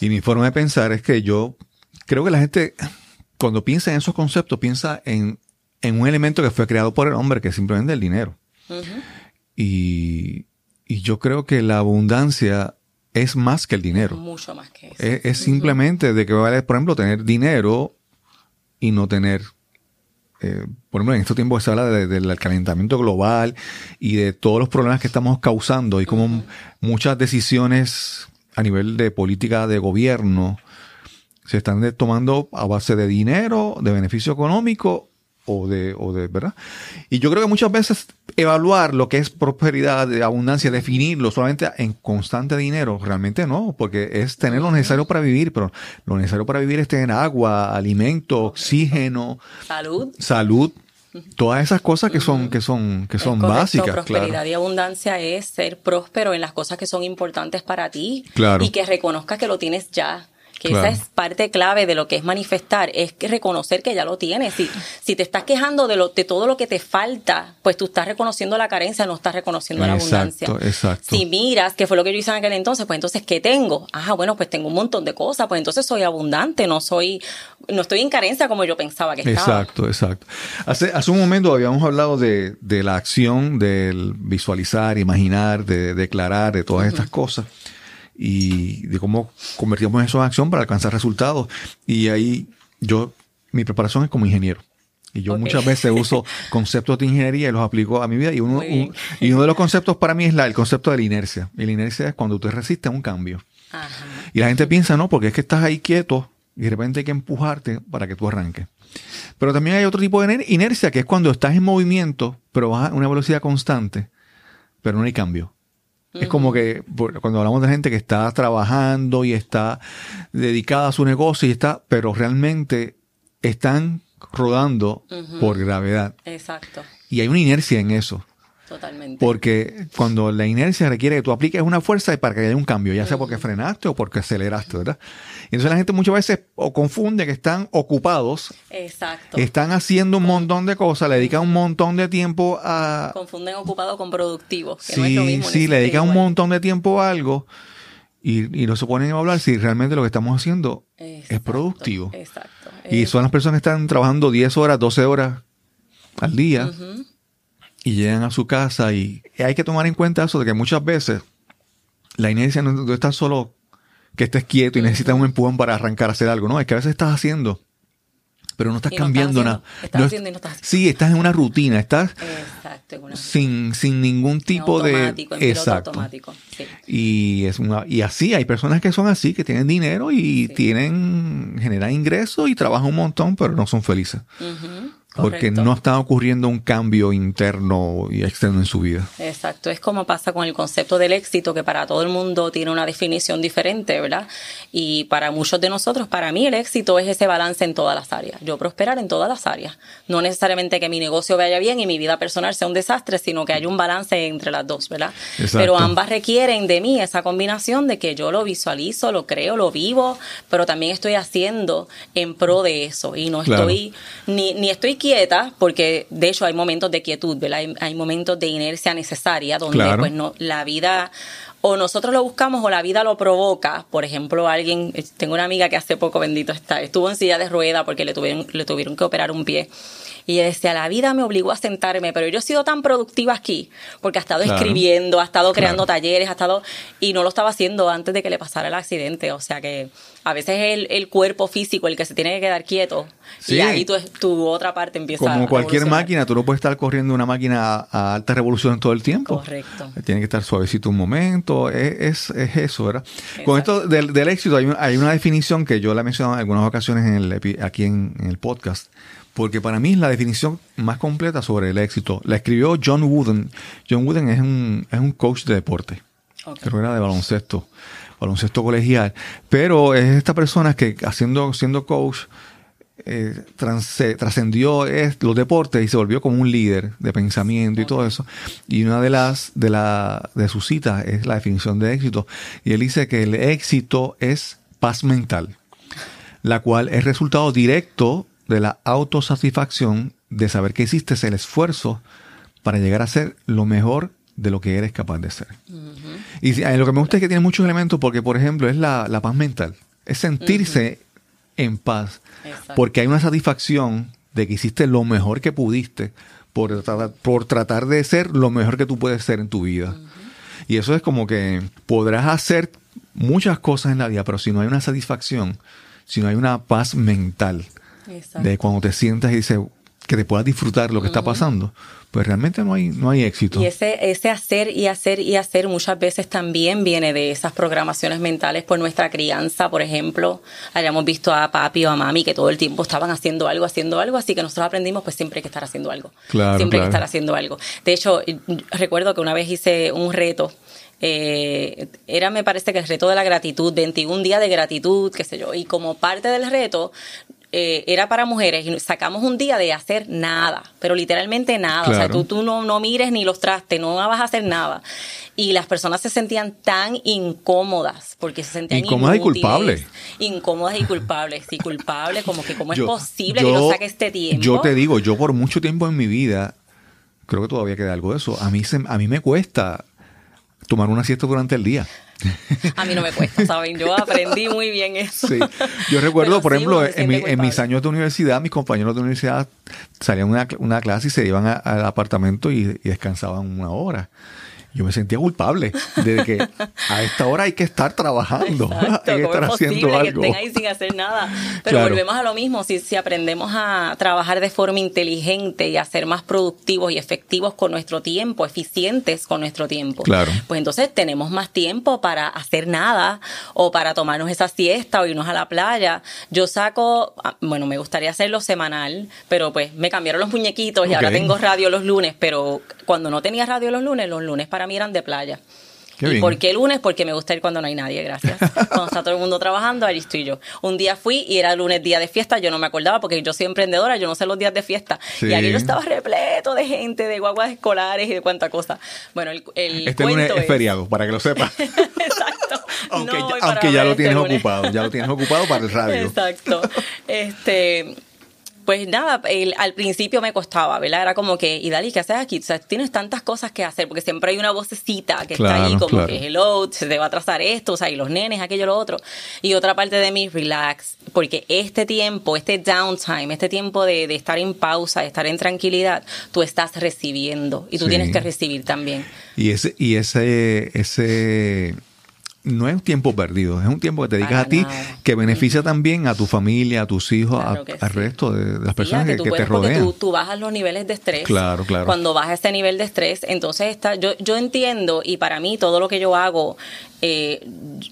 Y mi forma de pensar es que yo creo que la gente, cuando piensa en esos conceptos, piensa en, un elemento que fue creado por el hombre, que es simplemente el dinero. y, yo creo que la abundancia es más que el dinero. Mucho más que eso. Es, simplemente de que vale, por ejemplo, tener dinero y no tener eh, por ejemplo, en estos tiempos se habla del calentamiento global y de todos los problemas que estamos causando y como muchas decisiones a nivel de política de gobierno se están tomando a base de dinero, de beneficio económico o de, o de, ¿verdad? Y yo creo que muchas veces evaluar lo que es prosperidad, de abundancia, definirlo solamente en constante dinero, realmente no, porque es tener lo necesario para vivir, pero lo necesario para vivir es tener agua, alimento, oxígeno, salud, salud, todas esas cosas que son que son que son básicas prosperidad y abundancia es ser próspero en las cosas que son importantes para ti claro. y que reconozcas que lo tienes ya que esa es parte clave de lo que es manifestar, es que reconocer que ya lo tienes. Si, si te estás quejando de, lo, de todo lo que te falta, pues tú estás reconociendo la carencia, no estás reconociendo la abundancia. Exacto. Si miras, que fue lo que yo hice en aquel entonces, pues entonces, ¿qué tengo? Ah, bueno, pues tengo un montón de cosas, pues entonces soy abundante, no soy, no estoy en carencia como yo pensaba que estaba. Exacto, exacto. Hace, hace un momento habíamos hablado de, de la acción, del visualizar, imaginar, de declarar, de todas estas cosas y de cómo convertimos eso en acción para alcanzar resultados. Y ahí yo, mi preparación es como ingeniero. Y yo muchas veces uso *laughs* conceptos de ingeniería y los aplico a mi vida. Y uno, y uno de los conceptos para mí es la, el concepto de la inercia. Y la inercia es cuando tú resistes a un cambio. Y la gente piensa, no, porque es que estás ahí quieto y de repente hay que empujarte para que tú arranques. Pero también hay otro tipo de inercia que es cuando estás en movimiento, pero vas a una velocidad constante, pero no hay cambio. Es como que cuando hablamos de gente que está trabajando y está dedicada a su negocio y está, pero realmente están rodando por gravedad. Exacto. Y hay una inercia en eso. Totalmente. Porque cuando la inercia requiere que tú apliques una fuerza para que haya un cambio, ya sea porque frenaste o porque aceleraste, ¿verdad? Entonces la gente muchas veces o confunde que están ocupados. Exacto. Están haciendo un montón de cosas, le dedican un montón de tiempo a... Confunden ocupado con productivo. Que sí, no es sí, le dedican un montón de tiempo a algo y, y no se ponen a hablar si realmente lo que estamos haciendo es productivo. Exacto. Y son las personas que están trabajando 10 horas, 12 horas al día y llegan a su casa y, hay que tomar en cuenta eso de que muchas veces la inercia no, está solo que estés quieto y necesitas un empujón para arrancar a hacer algo, no, es que a veces estás haciendo, pero no estás cambiando nada. Estás haciendo y no estás Sí, estás en una rutina, estás sin, sin ningún tipo de... exacto. Automático. Y, es una, y así, hay personas que son así, que tienen dinero y tienen, generan ingresos y trabajan un montón, pero no son felices porque no está ocurriendo un cambio interno y externo en su vida. Exacto, es como pasa con el concepto del éxito, que para todo el mundo tiene una definición diferente, ¿verdad? Y para muchos de nosotros, para mí el éxito es ese balance en todas las áreas, yo prosperar en todas las áreas. No necesariamente que mi negocio vaya bien y mi vida personal sea un desastre, sino que haya un balance entre las dos, ¿verdad? Pero ambas requieren de mí esa combinación de que yo lo visualizo, lo creo, lo vivo, pero también estoy haciendo en pro de eso y no estoy, ni, ni estoy quieta, porque de hecho hay momentos de quietud, ¿verdad? Hay, momentos de inercia necesaria donde pues no, la vida o nosotros lo buscamos o la vida lo provoca. Por ejemplo, alguien, tengo una amiga que hace poco, bendito está, estuvo en silla de rueda porque le tuvieron, le tuvieron que operar un pie. Y ella decía, la vida me obligó a sentarme, pero yo he sido tan productiva aquí, porque ha estado escribiendo, ha estado creando talleres, ha estado, y no lo estaba haciendo antes de que le pasara el accidente. O sea que a veces es el, el cuerpo físico el que se tiene que quedar quieto y ahí tu, tu, otra parte empieza Como cualquier máquina, tú no puedes estar corriendo una máquina a, alta revolución todo el tiempo. Correcto. Tiene que estar suavecito un momento, es, es, eso, ¿verdad? Con esto del, éxito hay, hay, una definición que yo la he mencionado en algunas ocasiones en el, aquí en, el podcast, porque para mí es la definición más completa sobre el éxito. La escribió John Wooden. John Wooden es un, es un coach de deporte. Creo que era de baloncesto, baloncesto colegial. Pero es esta persona que haciendo, siendo coach eh, trascendió los deportes y se volvió como un líder de pensamiento y todo eso. Y una de las de, la, de sus citas es la definición de éxito. Y él dice que el éxito es paz mental, la cual es resultado directo de la autosatisfacción de saber que hiciste el esfuerzo para llegar a ser lo mejor de lo que eres capaz de ser. Y eh, lo que me gusta es que tiene muchos elementos porque, por ejemplo, es la, paz mental. Es sentirse en paz porque hay una satisfacción de que hiciste lo mejor que pudiste por por tratar de ser lo mejor que tú puedes ser en tu vida. Y eso es como que podrás hacer muchas cosas en la vida, pero si no hay una satisfacción, si no hay una paz mental, de cuando te sientas y dices que te puedas disfrutar lo que está pasando, pues realmente no hay, no hay éxito. Y ese, ese hacer y hacer y hacer muchas veces también viene de esas programaciones mentales por nuestra crianza, por ejemplo. Hayamos visto a papi o a mami que todo el tiempo estaban haciendo algo, haciendo algo, así que nosotros aprendimos pues siempre hay que estar haciendo algo. Claro, siempre hay que estar haciendo algo. De hecho, recuerdo que una vez hice un reto eh, era me parece que el reto de la gratitud, 21 días de gratitud, qué sé yo, y como parte del reto eh, era para mujeres y sacamos un día de hacer nada, pero literalmente nada. O sea, tú, tú no, no mires ni los trastes, no vas a hacer nada. Y las personas se sentían tan incómodas porque se sentían incómodas y culpables. Incómodas y culpables. Y culpables, como que cómo es posible que no saque este tiempo. Yo te digo, yo por mucho tiempo en mi vida, creo que todavía queda algo de eso. A mí, se, a mí me cuesta tomar una siesta durante el día. *laughs* A mí no me cuesta, ¿saben? Yo aprendí muy bien eso. Sí. Yo recuerdo, por ejemplo, en, mis años de universidad, mis compañeros de universidad salían una, una clase y se iban al apartamento y, y descansaban una hora yo me sentía culpable de que a esta hora hay que estar trabajando, *laughs* hay que estar haciendo algo. Que estén ahí sin hacer nada. Pero volvemos a lo mismo, si, si aprendemos a trabajar de forma inteligente y a ser más productivos y efectivos con nuestro tiempo, eficientes con nuestro tiempo, claro. pues entonces tenemos más tiempo para hacer nada o para tomarnos esa siesta o irnos a la playa. Yo saco, ah, bueno, me gustaría hacerlo semanal, pero pues me cambiaron los muñequitos y ahora tengo radio los lunes, pero cuando no tenía radio los lunes, los lunes para mí eran de playa. ¿Y por qué lunes? Porque me gusta ir cuando no hay nadie, gracias. *laughs* Cuando está todo el mundo trabajando, ahí estoy yo. Un día fui y era lunes día de fiesta, yo no me acordaba porque yo soy emprendedora, yo no sé los días de fiesta. Y aquí yo estaba repleto de gente, de guaguas escolares y de cuánta cosa. Bueno, el, el este lunes es, feriado, para que lo sepas. *laughs* Exacto. aunque, aunque ya lo este tienes ocupado, ya lo tienes ocupado para el radio. Exacto. Este pues nada, al principio me costaba, ¿verdad? Era como que, y Dali, ¿qué haces aquí? O sea, tienes tantas cosas que hacer, porque siempre hay una vocecita que está ahí como que, hello, se te va a trazar esto, o sea, y los nenes, aquello, lo otro. Y otra parte de mí, relax, porque este tiempo, este downtime, este tiempo de, de estar en pausa, de estar en tranquilidad, tú estás recibiendo y tú tienes que recibir también. Y ese, y ese, ese no es un tiempo perdido, es un tiempo que te dedicas a ti que beneficia también a tu familia, a tus hijos, al resto de, las personas que, te rodean. Tú, tú, bajas los niveles de estrés. Claro, claro. Cuando bajas ese nivel de estrés, entonces está, yo, yo entiendo y para mí todo lo que yo hago, eh,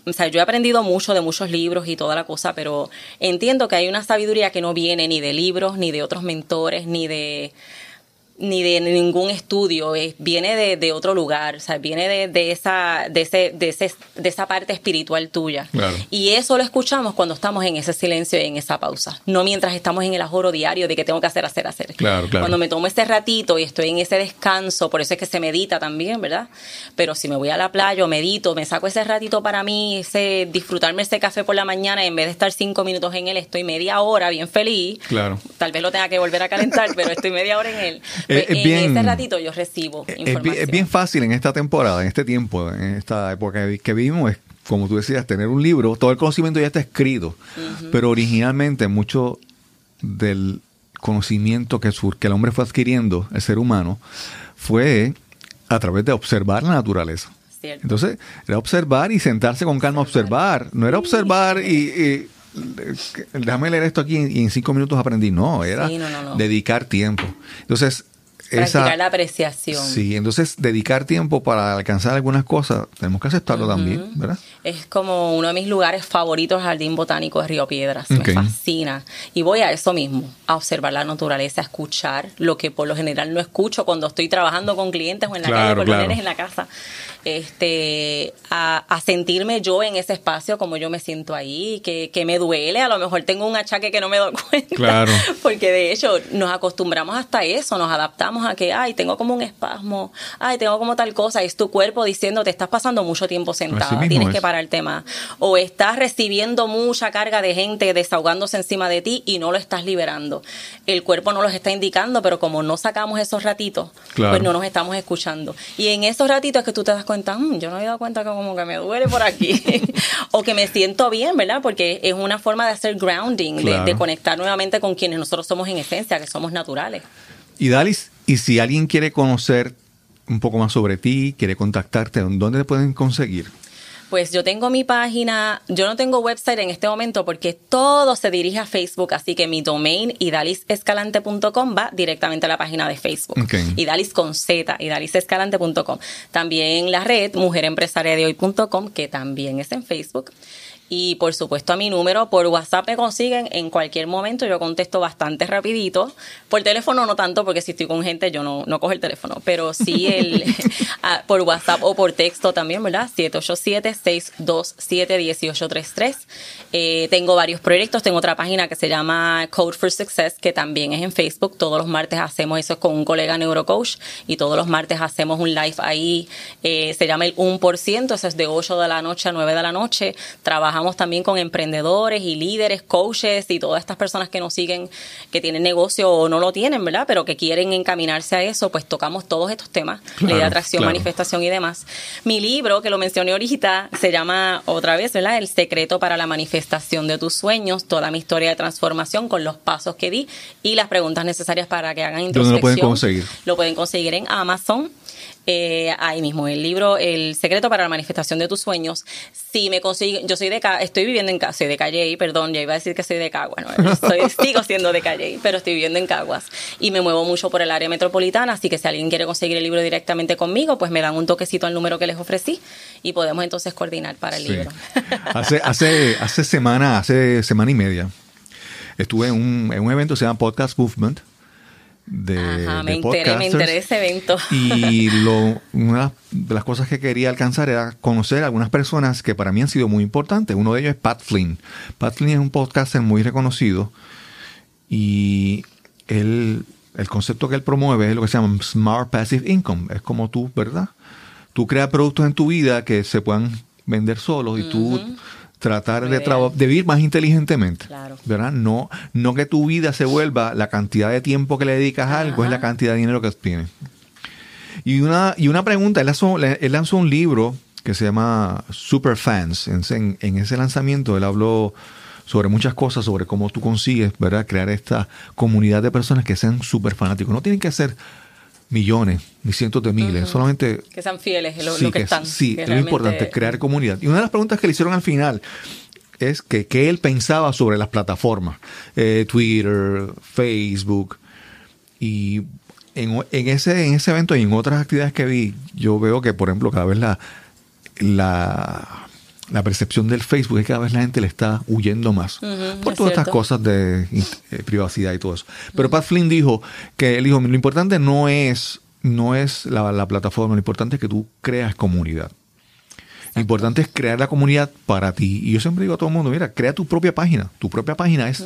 o sea, yo he aprendido mucho de muchos libros y toda la cosa, pero entiendo que hay una sabiduría que no viene ni de libros, ni de otros mentores, ni de ni de ningún estudio, viene de, otro lugar, o sea, viene de, esa, de, ese, de, ese, de esa parte espiritual tuya. Y eso lo escuchamos cuando estamos en ese silencio y en esa pausa, no mientras estamos en el ajoro diario de que tengo que hacer, hacer, hacer. Cuando me tomo ese ratito y estoy en ese descanso, por eso es que se medita también, ¿verdad? Pero si me voy a la playa o medito, me saco ese ratito para mí, ese, disfrutarme ese café por la mañana, en vez de estar cinco minutos en él, estoy media hora bien feliz. Claro. Tal vez lo tenga que volver a calentar, *laughs* pero estoy media hora en él es, en bien, ese ratito yo recibo información. Es, bien fácil en esta temporada, en este tiempo, en esta época que vivimos, es, como tú decías, tener un libro, todo el conocimiento ya está escrito, pero originalmente mucho del conocimiento que, que el hombre fue adquiriendo, el ser humano, fue a través de observar la naturaleza. Entonces, era observar y sentarse con calma a observar. No era observar y, déjame leer esto aquí y en cinco minutos aprendí. No, era dedicar tiempo. Entonces, Practicar la apreciación. Sí, entonces dedicar tiempo para alcanzar algunas cosas, tenemos que aceptarlo también, ¿verdad? Es como uno de mis lugares favoritos, el Jardín Botánico de Río Piedras. Me fascina. Y voy a eso mismo, a observar la naturaleza, a escuchar lo que por lo general no escucho cuando estoy trabajando con clientes o en la calle, con los nenes en la casa. Este, a, sentirme yo en ese espacio como yo me siento ahí, que, que me duele, a lo mejor tengo un achaque que no me doy *laughs* cuenta. Claro. Porque de hecho nos acostumbramos hasta eso, nos adaptamos a que, ay, tengo como un espasmo, ay, tengo como tal cosa, es tu cuerpo diciendo, te estás pasando mucho tiempo sentado, tienes que parar el tema. O estás recibiendo mucha carga de gente desahogándose encima de ti y no lo estás liberando. El cuerpo no los está indicando, pero como no sacamos esos ratitos, pues no nos estamos escuchando. Y en esos ratitos es que tú te das cuenta, mm, yo no he dado cuenta que como que me duele por aquí, *laughs* o que me siento bien, ¿verdad? Porque es una forma de hacer grounding, de conectar nuevamente con quienes nosotros somos en esencia, que somos naturales. Y Dalis, y si alguien quiere conocer un poco más sobre ti, quiere contactarte, ¿dónde te pueden conseguir? Pues yo tengo mi página, yo no tengo website en este momento porque todo se dirige a Facebook, así que mi domain idalisescalante.com va directamente a la página de Facebook. Idalis con Z, idalisescalante.com. También la red mujerempresariadehoy.com, que también es en Facebook y por supuesto a mi número. Por WhatsApp me consiguen en cualquier momento, yo contesto bastante rapidito. Por teléfono no tanto, porque si estoy con gente yo no, no cojo el teléfono, pero sí el, *laughs* *laughs* por WhatsApp o por texto también, ¿verdad? 787-627-1833. Eh, tengo varios proyectos, tengo otra página que se llama Code for Success, que también es en Facebook. Todos los martes hacemos eso con un colega neurocoach y todos los martes hacemos un live ahí. Eh, se llama el 1%, eso es de 8 de la noche a 9 de la noche. Trabajamos también con emprendedores y líderes, coaches y todas estas personas que nos siguen, que tienen negocio o no lo tienen, ¿verdad? Pero que quieren encaminarse a eso, pues tocamos todos estos temas, ley de atracción, manifestación y demás. Mi libro, que lo mencioné ahorita, se llama otra vez, ¿verdad? El secreto para la manifestación de tus sueños, toda mi historia de transformación con los pasos que di y las preguntas necesarias para que hagan introspección. ¿Dónde lo pueden conseguir? Lo pueden conseguir en Amazon eh, ahí mismo, el libro El secreto para la manifestación de tus sueños. Si me consigo, yo soy de estoy viviendo en soy de Calle, perdón, ya iba a decir que soy de Caguas, no, *laughs* sigo siendo de Calle, pero estoy viviendo en Caguas y me muevo mucho por el área metropolitana, así que si alguien quiere conseguir el libro directamente conmigo, pues me dan un toquecito al número que les ofrecí y podemos entonces coordinar para el libro. *laughs* hace, hace, hace semana, hace semana y media, estuve en un, en un evento que se llama Podcast Movement de, Ajá, me enteré, me enteré de ese evento. Y *laughs* lo, una de las cosas que quería alcanzar era conocer a algunas personas que para mí han sido muy importantes. Uno de ellos es Pat Flynn. Pat Flynn es un podcaster muy reconocido y él, el concepto que él promueve es lo que se llama Smart Passive Income. Es como tú, ¿verdad? Tú creas productos en tu vida que se puedan vender solos y tú tratar de, de vivir más inteligentemente. ¿Verdad? No, no que tu vida se vuelva la cantidad de tiempo que le dedicas a algo, es la cantidad de dinero que tienes. Y una, y una pregunta, él lanzó, un libro que se llama Superfans. En, en ese lanzamiento él habló sobre muchas cosas, sobre cómo tú consigues, ¿verdad? Crear esta comunidad de personas que sean súper fanáticos. No tienen que ser millones ni cientos de miles, solamente... Que sean fieles lo, lo que, están. Sí, es lo importante, crear comunidad. Y una de las preguntas que le hicieron al final es que qué él pensaba sobre las plataformas, eh, Twitter, Facebook, y en, en, ese, en ese evento y en otras actividades que vi, yo veo que, por ejemplo, cada vez la, la la percepción del Facebook es que cada vez la gente le está huyendo más por todas estas cosas de eh, privacidad y todo eso. Pero Pat Flynn dijo que él dijo, lo importante no es, no es la, la plataforma, lo importante es que tú creas comunidad. Lo importante es crear la comunidad para ti. Y yo siempre digo a todo el mundo, mira, crea tu propia página. Tu propia página es,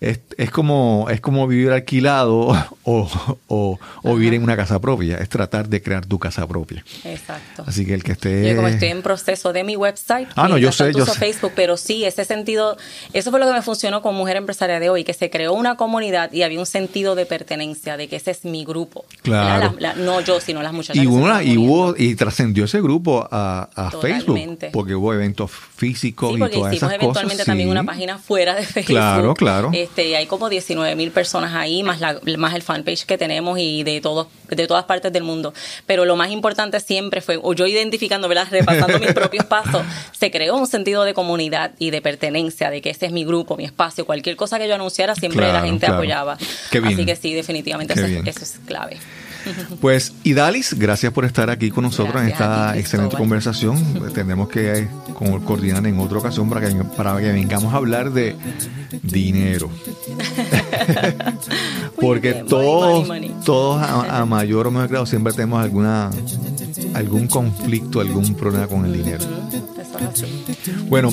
es, como, es como vivir alquilado o, vivir en una casa propia. Es tratar de crear tu casa propia. Exacto. Así que el que esté... Yo como estoy en proceso de mi website. Ah, no, yo sé, yo sé. Facebook, pero sí, ese sentido, eso fue lo que me funcionó con Mujer Empresaria de hoy, que se creó una comunidad y había un sentido de pertenencia, de que ese es mi grupo. Claro. no yo, sino las muchachas. Y, una, y, hubo, y trascendió ese grupo a, a Facebook porque hubo eventos físicos y todas esas cosas. hicimos eventualmente también una página fuera de *laughs* Facebook. Claro, claro. Este, hay como 19 mil personas ahí, más, la, más el fanpage que tenemos y de, todos, de todas partes del mundo. Pero lo más importante siempre fue, o yo identificando, ¿verdad? repasando mis *laughs* propios pasos, se creó un sentido de comunidad y de pertenencia, de que ese es mi grupo, mi espacio. Cualquier cosa que yo anunciara, siempre la gente apoyaba. Así que sí, definitivamente eso, eso es clave. *laughs* Pues, Idalis, gracias por estar aquí con nosotros en esta excelente conversación. Tendremos que coordinar en otra ocasión para que, para que vengamos a hablar de dinero. *laughs* Porque todos, todos a, mayor o menor grado siempre tenemos alguna algún conflicto, algún problema con el dinero. Bueno,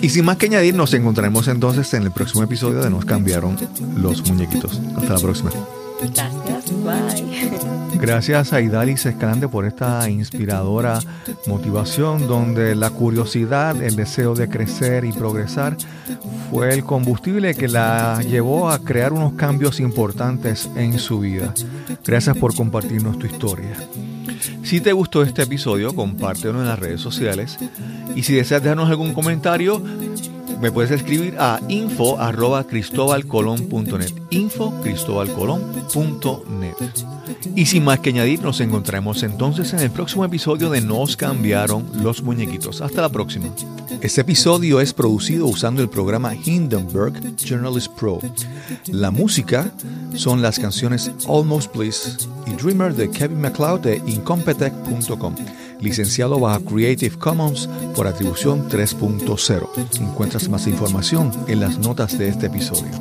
y sin más que añadir, nos encontraremos entonces en el próximo episodio de Nos cambiaron los muñequitos. Hasta la próxima. Gracias, bye. Gracias a Idalis Escalante por esta inspiradora motivación donde la curiosidad, el deseo de crecer y progresar fue el combustible que la llevó a crear unos cambios importantes en su vida. Gracias por compartirnos tu historia. Si te gustó este episodio, compártelo en las redes sociales. Y si deseas dejarnos algún comentario, me puedes escribir a info arroba y sin más que añadir nos encontraremos entonces en el próximo episodio de Nos cambiaron los muñequitos. Hasta la próxima. Este episodio es producido usando el programa Hindenburg Journalist Pro. La música son las canciones Almost Bliss y Dreamer de Kevin MacLeod de incompetech.com licenciado bajo Creative Commons por atribución 3.0. Encuentras más información en las notas de este episodio.